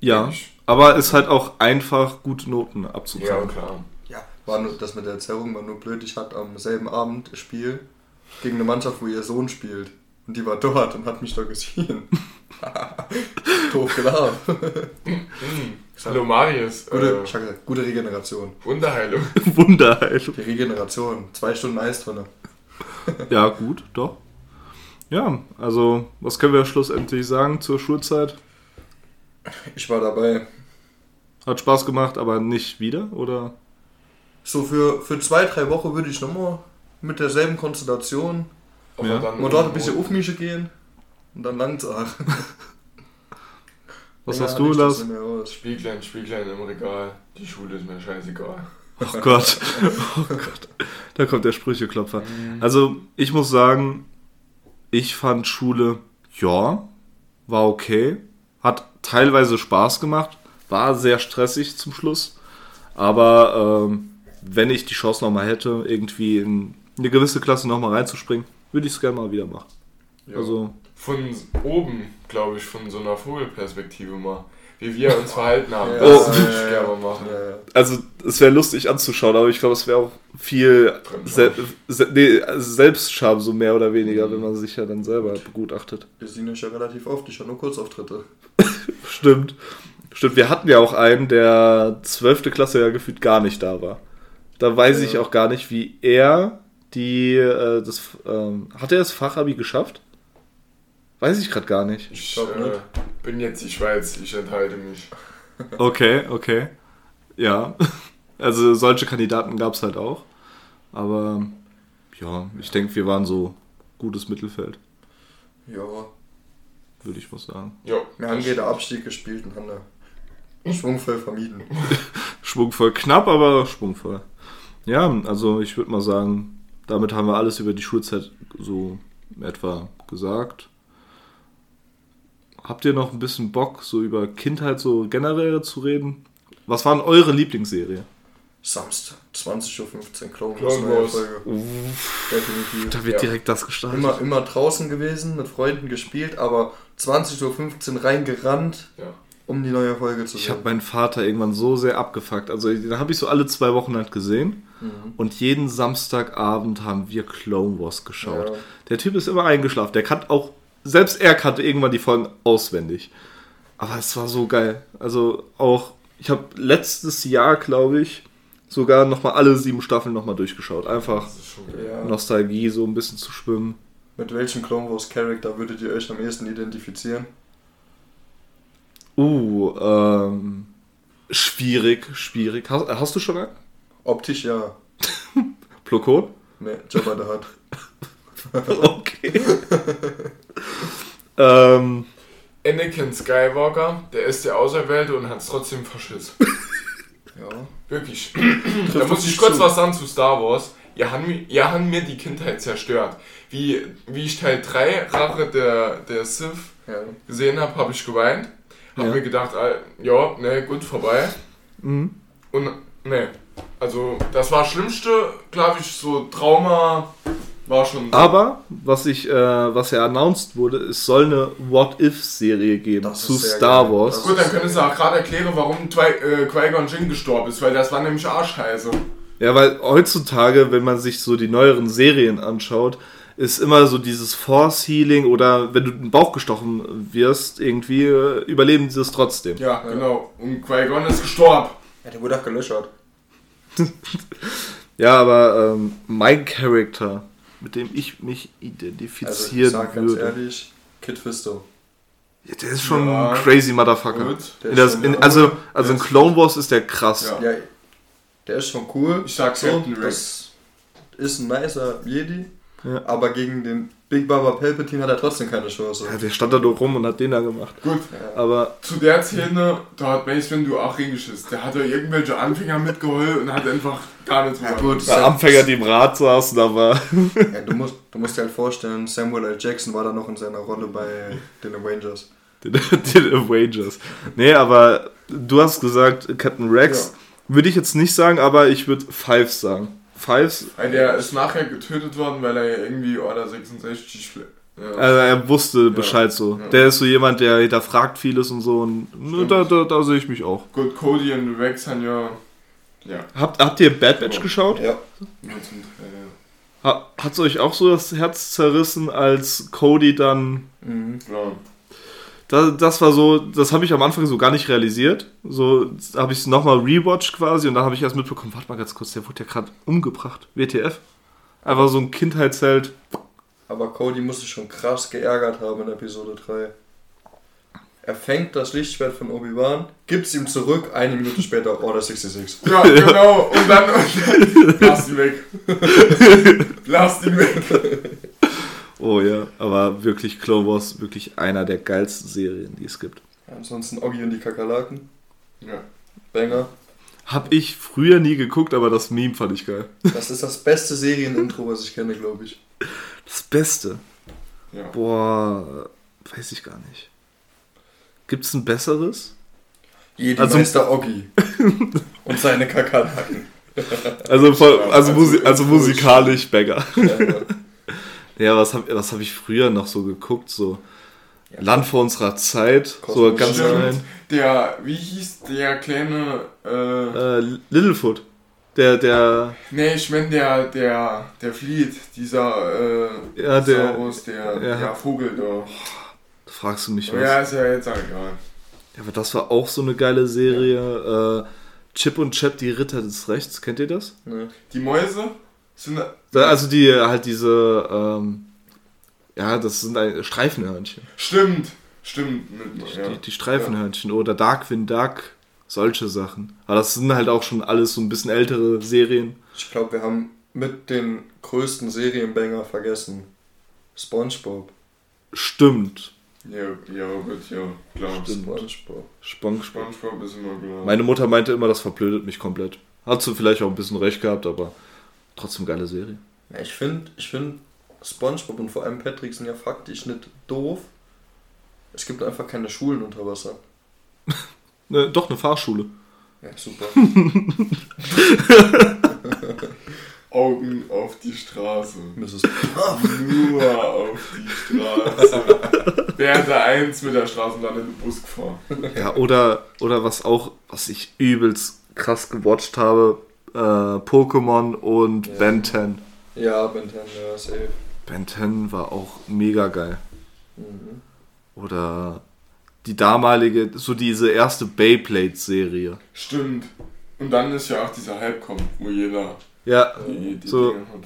A: Ja,
C: Ehrlich.
A: aber ist halt auch einfach gute Noten
C: Ja,
A: abzuzahlen.
C: klar.
B: Ja, war nur, das mit der Zerrung war nur blöd. Ich hatte am selben Abend ein Spiel gegen eine Mannschaft, wo ihr Sohn spielt. Und die war dort und hat mich da gesehen. *laughs* Doof gelacht. *laughs*
C: Hallo Marius.
B: Gute,
C: Äh,
B: gesagt, gute Regeneration.
C: Wunderheilung. *laughs*
A: Wunderheilung.
B: Die Regeneration. Zwei Stunden Eis drin. *laughs*
A: Ja, gut, doch. Ja, also, was können wir schlussendlich sagen zur Schulzeit?
B: Ich war dabei.
A: Hat Spaß gemacht, aber nicht wieder, oder?
B: So für, für zwei, drei Wochen würde ich nochmal mit derselben Konstellation
C: Aber
A: Ja.
C: dann
B: mal dort ein bisschen aufmischen gehen. Und dann langt's auch. *laughs*
A: Was hast du, Lars?
C: Spieglein, Spieglein im Regal. Die Schule ist mir scheißegal.
A: Oh Gott. Oh Gott. Da kommt der Sprücheklopfer. Also, ich muss sagen, ich fand Schule, ja, war okay. Hat teilweise Spaß gemacht. War sehr stressig zum Schluss. Aber ähm, wenn ich die Chance nochmal hätte, irgendwie in eine gewisse Klasse nochmal reinzuspringen, würde ich es gerne mal wieder machen.
C: Ja.
A: Also,
C: Von oben, glaube ich, von so einer Vogelperspektive mal. Wie wir uns verhalten haben.
B: Ja,
C: das
A: Oh.
C: würde ich gerne machen.
B: Ja, ja.
A: also es wäre lustig anzuschauen, aber ich glaube, es wäre auch viel Se Se nee, Selbstscham, so mehr oder weniger, wenn man sich ja dann selber begutachtet.
B: Wir sehen uns ja relativ oft. Ich habe nur Kurzauftritte. *laughs*
A: Stimmt. Stimmt, wir hatten ja auch einen, der 12. Klasse ja gefühlt gar nicht da war. Da weiß
B: Ja.
A: ich auch gar nicht, wie er die, äh, das, ähm, hat er das Fachabi geschafft? Weiß ich gerade gar nicht.
C: Ich äh,
B: nicht.
C: bin jetzt die Schweiz, ich enthalte mich. *laughs*
A: Okay, okay. Ja. *laughs* Also solche Kandidaten gab es halt auch. Aber ja, ich denke, wir waren so gutes Mittelfeld,
B: Ja.
A: würde ich mal sagen.
C: Jo.
B: Wir haben jeder Abstieg gespielt und haben da schwungvoll vermieden. *laughs*
A: Schwungvoll, knapp, aber schwungvoll. Ja, also ich würde mal sagen, damit haben wir alles über die Schulzeit so etwa gesagt. Habt ihr noch ein bisschen Bock, so über Kindheit so generell zu reden? Was waren eure Lieblingsserie?
B: Samstag, 20.15 Uhr, Clone
C: Clone
B: Wars, neue
C: Wars.
B: Folge. Definitiv.
A: Da wird
C: Ja.
A: direkt das gestartet.
B: Immer, immer draußen gewesen, mit Freunden gespielt, aber 20.15 Uhr reingerannt,
C: Ja.
B: um die neue Folge zu
A: Ich
B: sehen.
A: habe meinen Vater irgendwann so sehr abgefuckt. Also den habe ich so alle zwei Wochen halt gesehen.
B: Mhm.
A: Und jeden Samstagabend haben wir Clone Wars geschaut.
B: Ja.
A: Der Typ ist immer eingeschlafen. Der kann auch, selbst er kannte irgendwann die Folgen auswendig. Aber es war so geil. Also auch, ich habe letztes Jahr, glaube ich, sogar nochmal alle sieben Staffeln nochmal durchgeschaut. Einfach.
B: Ja.
A: Nostalgie, so ein bisschen zu schwimmen.
B: Mit welchem Clone Wars Charakter würdet ihr euch am ehesten identifizieren?
A: Uh, ähm, schwierig, schwierig. Hast, hast du schon einen?
B: Optisch ja. *laughs*
A: Plokon?
B: Ne, Jabba the Hutt. *laughs*
A: Okay. ähm,
C: Anakin Skywalker, der ist der Auserwählte und hat es trotzdem verschissen. *laughs*
B: Ja.
C: Wirklich. da muss ich kurz was sagen zu Star Wars. Ihr habt mir, ihr habt mir die Kindheit zerstört. Wie, wie ich Teil 3 Rache der, der Sith
B: ja.
C: gesehen habe, habe ich geweint. Habe
A: Ja.
C: mir gedacht, ah, ja, ne, gut, vorbei.
A: mhm.
C: Und ne, also das war das Schlimmste, glaube ich, so Trauma war schon. so.
A: Aber was ich, äh, was ja announced wurde, es soll eine What-If-Serie geben
B: Das
A: zu Star
B: geil.
A: Wars.
B: Das-
C: Gut, dann könntest du auch gerade erklären, warum Twi äh, Qui-Gon Jinn gestorben ist, weil das war nämlich Arschheiße.
A: Ja, weil heutzutage, wenn man sich so die neueren Serien anschaut, ist immer so dieses Force-Healing oder wenn du in den Bauch gestochen wirst, irgendwie äh, überleben sie es trotzdem.
C: Ja, genau. Und Qui-Gon ist gestorben.
B: ja, der wurde auch gelöchert. *laughs*
A: Ja, aber ähm, mein Charakter, mit dem ich mich
B: Also ich
A: identifizieren
B: sag ganz
A: würde,
B: ehrlich, Kid Fisto.
A: ja, der ist schon
C: Ja.
A: ein crazy Motherfucker.
C: Gut.
B: Der
A: In
B: ist
A: das,
B: schon-
A: in, also, also in
C: ist-
A: Clone Wars ist der krass.
C: Ja.
B: Ja, der ist schon cool.
C: Ich sag Rex.
B: Das ist ein nicer Jedi.
A: Ja.
B: Aber gegen den Big Baba Palpatine hat er trotzdem keine Chance.
A: Ja, der stand da nur rum und hat den da gemacht.
C: Gut,
B: Ja.
A: Aber
C: zu der Szene, da hat Mace Windu auch hingeschissen. Der hatte irgendwelche Anfänger mitgeheult und hat einfach gar nichts
B: Ja,
C: gemacht.
B: gut.
A: der Anfänger, die im Rad saßen, aber *laughs*
B: Ja, du, musst, du musst dir halt vorstellen, Samuel L. Jackson war da noch in seiner Rolle bei den Avengers. *laughs*
A: Den, den Avengers. Nee, aber du hast gesagt Captain Rex. Würde ich jetzt nicht sagen, aber ich würde Fives sagen. Fives,
C: Weil der ist nachher getötet worden, weil er irgendwie Order 66 schl- ja.
A: also er wusste Bescheid so.
C: Ja.
A: Der ist so jemand, der hinterfragt vieles und so. Und ne, da, da, da sehe ich mich auch.
C: Gut, Cody und Rex haben ja. Ja,
A: Habt, habt ihr Bad Batch geschaut?
B: Ja.
C: nur zum Teil.
A: Ha, Hat's euch auch so das Herz zerrissen, als Cody dann
B: Mhm.
C: Klar.
A: Da, das war so, das habe ich am Anfang so gar nicht realisiert. So habe ich es nochmal rewatcht quasi und dann habe ich erst mitbekommen, warte mal ganz kurz, der wurde ja gerade umgebracht. WTF. Einfach so ein Kindheitsheld.
B: Aber Cody muss sich schon krass geärgert haben in Episode 3. Er fängt das Lichtschwert von Obi-Wan, gibt es ihm zurück, eine Minute später Order 66.
C: Ja, genau. Und dann. Und *laughs* dann lass ihn weg. *laughs* lass ihn weg.
A: Oh ja, aber wirklich Clone Wars, wirklich einer der geilsten Serien, die es gibt.
B: Ansonsten Oggi und die Kakerlaken.
C: Ja.
B: Banger.
A: Hab ich früher nie geguckt, aber das Meme fand ich geil. *laughs*
B: Das ist das beste Serienintro, was ich kenne, glaube ich.
A: Das Beste.
C: Ja.
A: Boah, weiß ich gar nicht. Gibt's ein besseres?
B: Jedi
A: Also-
B: Meister Oggi. und seine Kakerlaken.
A: Also, *laughs* also,
C: also
A: also musikalisch Bagger.
B: Ja, ja.
A: Ja, was habe was hab ich früher noch so geguckt? So
B: Ja.
A: Land vor unserer Zeit, so
B: Kosmos.
A: ganz
C: Stimmt.
A: klein.
C: Der, wie hieß der kleine, äh,
A: Äh, Littlefoot. Der, der,
C: nee, ich meine der, der, der flieht, dieser, äh,
A: Ja, der-
C: Saurus, der,
A: ja.
C: der Vogel da.
A: da fragst du mich was.
C: Ja, ist ja jetzt auch egal.
A: Ja, aber das war auch so eine geile Serie. Äh, Chip und Chap, die Ritter des Rechts, kennt ihr das?
B: Ne.
C: Die Mäuse
A: also die, halt diese, ähm, ja, das sind Streifenhörnchen.
C: stimmt, stimmt, ja.
A: Die, die Streifenhörnchen oder Darkwing Duck, solche Sachen. Aber das sind halt auch schon alles so ein bisschen ältere Serien.
B: Ich glaube, wir haben mit den größten Serienbanger vergessen. SpongeBob.
A: Stimmt.
C: Ja, ja, gut, ja, klar.
A: Stimmt.
B: SpongeBob.
A: Spongebob.
C: Spongebob ist immer klar.
A: Meine Mutter meinte immer, das verblödet mich komplett. Hat sie vielleicht auch ein bisschen recht gehabt, aber trotzdem geile Serie.
B: Ja, ich finde, ich find, SpongeBob und vor allem Patrick sind ja faktisch nicht doof. Es gibt einfach keine Schulen unter Wasser. *laughs*
A: Ne, doch, eine Fahrschule.
B: Ja, super. *laughs*
C: Augen auf die Straße.
B: Mrs.
C: Nur auf die Straße. Während der eins mit der Straßenbahn in den Bus gefahren.
A: Ja, oder, oder was auch, was ich übelst krass gewatcht habe, äh, Pokémon und
B: Ja.
A: Ben 10.
B: Ja, Ben 10, ja, safe.
A: Ben 10 war auch mega geil.
B: Mhm.
A: Oder die damalige, so diese erste Beyblade-Serie.
C: Stimmt. Und dann ist ja auch dieser Hype kommt, wo jeder
A: Ja,
C: die, die
A: So.
C: Dinge hat.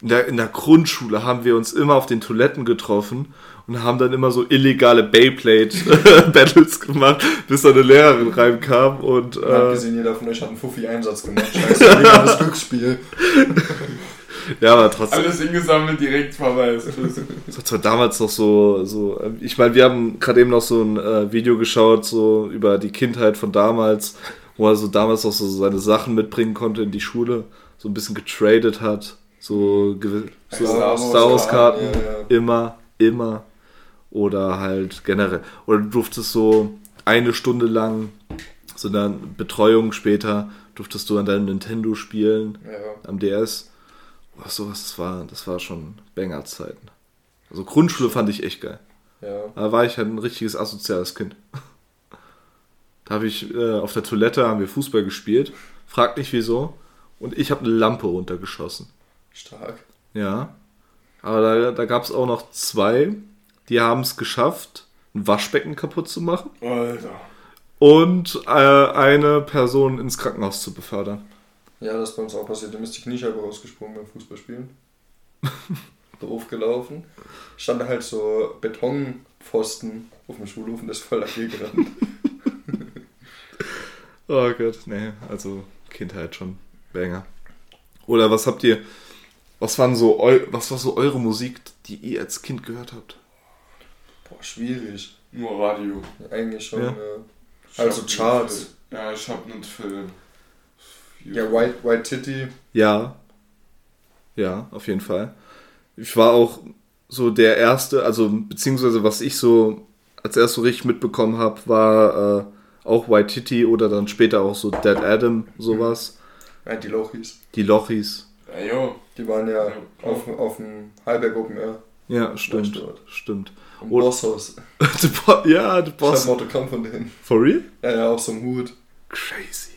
A: in der, in der Grundschule haben wir uns immer auf den Toiletten getroffen und haben dann immer so illegale Beyblade-Battles *laughs* gemacht, bis da eine Lehrerin reinkam und äh,
B: gesehen, jeder von euch hat einen Fuffi-Einsatz gemacht. *laughs* Scheiße, illegales Glücksspiel. *laughs*
A: ja, aber trotzdem.
C: Alles eingesammelt, direkt Verweis. Tschüss.
A: Das war damals noch so, so äh, ich meine, wir haben gerade eben noch so ein äh, Video geschaut, so über die Kindheit von damals, wo er so damals noch so seine Sachen mitbringen konnte in die Schule, so ein bisschen getradet hat, so, so
C: Star
A: Star
C: Wars
A: Wars Karten,
B: Ja, ja.
A: immer, immer. Oder halt generell. Oder du durftest so eine Stunde lang, so dann Betreuung später, durftest du an deinem Nintendo spielen
B: Ja.
A: am DS. Was sowas, das war, das war schon Banger-Zeiten. Also Grundschule fand ich echt geil.
B: ja.
A: Da war ich halt ein richtiges asoziales Kind. *laughs* Da habe ich äh, auf der Toilette haben wir Fußball gespielt. Fragt nicht wieso. Und ich habe eine Lampe runtergeschossen.
B: Stark.
A: Ja. Aber da, da gab es auch noch zwei, die haben es geschafft, ein Waschbecken kaputt zu machen
C: Alter.
A: und äh, eine Person ins Krankenhaus zu befördern.
B: Ja, das ist bei uns auch passiert. Da ist die Kniescheibe rausgesprungen beim Fußballspielen. *laughs* Doof gelaufen. Stand da halt so Betonpfosten auf dem Schulhof und ist voll dagegen gerannt. *laughs*
A: Oh Gott, nee, also Kindheit schon Banger. Oder was habt ihr, was waren so, eu, was war so eure Musik, die ihr als Kind gehört habt?
B: Boah, schwierig.
C: Nur Radio.
B: Eigentlich schon,
A: Ja.
B: ja. Also Charts.
C: Ja, ich hab nicht viel. viel-
B: Ja, White, White Titty.
A: Ja. Ja, auf jeden Fall. Ich war auch so der Erste, also beziehungsweise was ich so als erst so richtig mitbekommen habe, war äh, auch White Titty oder dann später auch so Dead Adam, sowas.
B: Ja, die Lochis.
A: Die Lochis.
C: Ja, jo.
B: Die waren ja
C: Ja.
B: auf, auf dem Heiberg Open Air.
A: Ja, stimmt. Stimmt.
B: Im
A: Und-
B: Bosshaus. *laughs*
A: Ja, The
B: Ich hab
A: Boss.
B: ein Autogramm von denen.
A: For real?
B: Ja, ja, auf so einem Hut.
A: Crazy.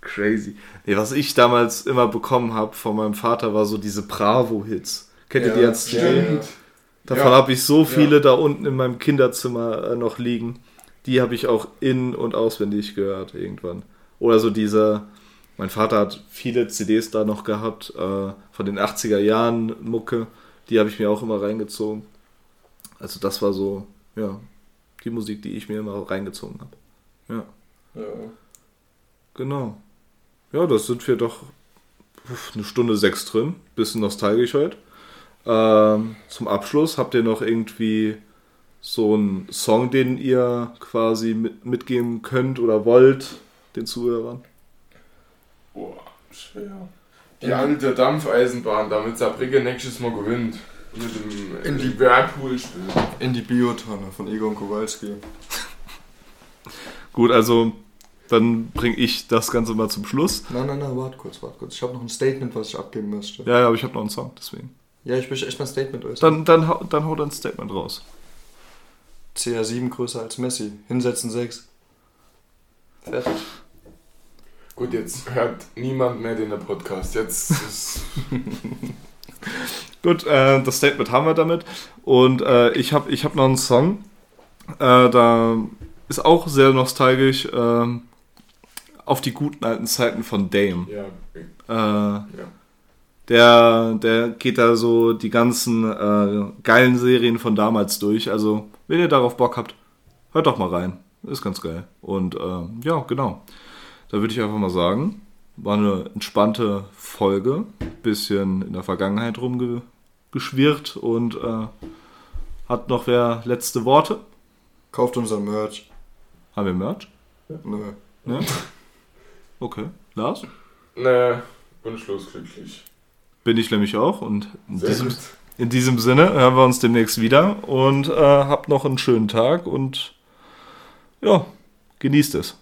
A: Crazy. Nee, was ich damals immer bekommen habe von meinem Vater, war so diese Bravo-Hits. Kennt ihr
B: Ja,
A: die als
C: Stimmt.
A: Davon
C: Ja.
A: habe ich so viele
C: Ja.
A: da unten in meinem Kinderzimmer äh, noch liegen. Die habe ich auch in- und auswendig gehört irgendwann. Oder so diese, mein Vater hat viele CDs da noch gehabt, äh, von den 80er Jahren Mucke. Die habe ich mir auch immer reingezogen. Also das war so, ja, die Musik, die ich mir immer reingezogen habe. Ja,
B: Ja.
A: genau. Ja, das sind wir doch eine Stunde sechs drin. Bisschen nostalgisch heute. Ähm, zum Abschluss habt ihr noch irgendwie so einen Song, den ihr quasi mit, mitgeben könnt oder wollt den Zuhörern?
C: Boah, schwer. Die alte Dampfeisenbahn, damit Saarbrücke nächstes Mal gewinnt. Mit dem
B: In die-
C: Liverpool-Spiel.
B: In die Biotonne von Egon Kowalski.
A: Gut, also dann bringe ich das Ganze mal zum Schluss.
B: Nein, nein, nein, warte kurz, warte kurz. Ich habe noch ein Statement, was ich abgeben möchte.
A: Ja, ja, aber ich habe noch einen Song, deswegen.
B: Ja, ich möchte echt mal ein Statement äußern.
A: Dann, dann, hau- dann hau dein Statement raus.
B: CR7 größer als Messi. Hinsetzen 6. Fertig.
C: Gut, jetzt hört niemand mehr den Podcast. Jetzt *laughs* ist. *laughs*
A: Gut, äh, das Statement haben wir damit. Und äh, ich habe ich hab noch einen Song. Äh, da ist auch sehr nostalgisch. ähm, auf die guten alten Zeiten von Dame.
C: ja,
A: Äh,
C: ja.
A: der, der geht da so die ganzen äh, geilen Serien von damals durch. Also, wenn ihr darauf Bock habt, hört doch mal rein. Ist ganz geil. Und äh, ja, genau. Da würde ich einfach mal sagen, war eine entspannte Folge. Bisschen in der Vergangenheit rumgeschwirrt und äh, hat noch wer letzte Worte?
B: Kauft unser Merch.
A: Haben wir Merch?
B: Nö.
A: Ne? Okay. Lars?
C: Ne, wunschlos glücklich.
A: Bin ich nämlich auch. Und in
C: Sehr
A: diesem,
C: gut.
A: In diesem Sinne hören wir uns demnächst wieder und äh, habt noch einen schönen Tag und ja, genießt es.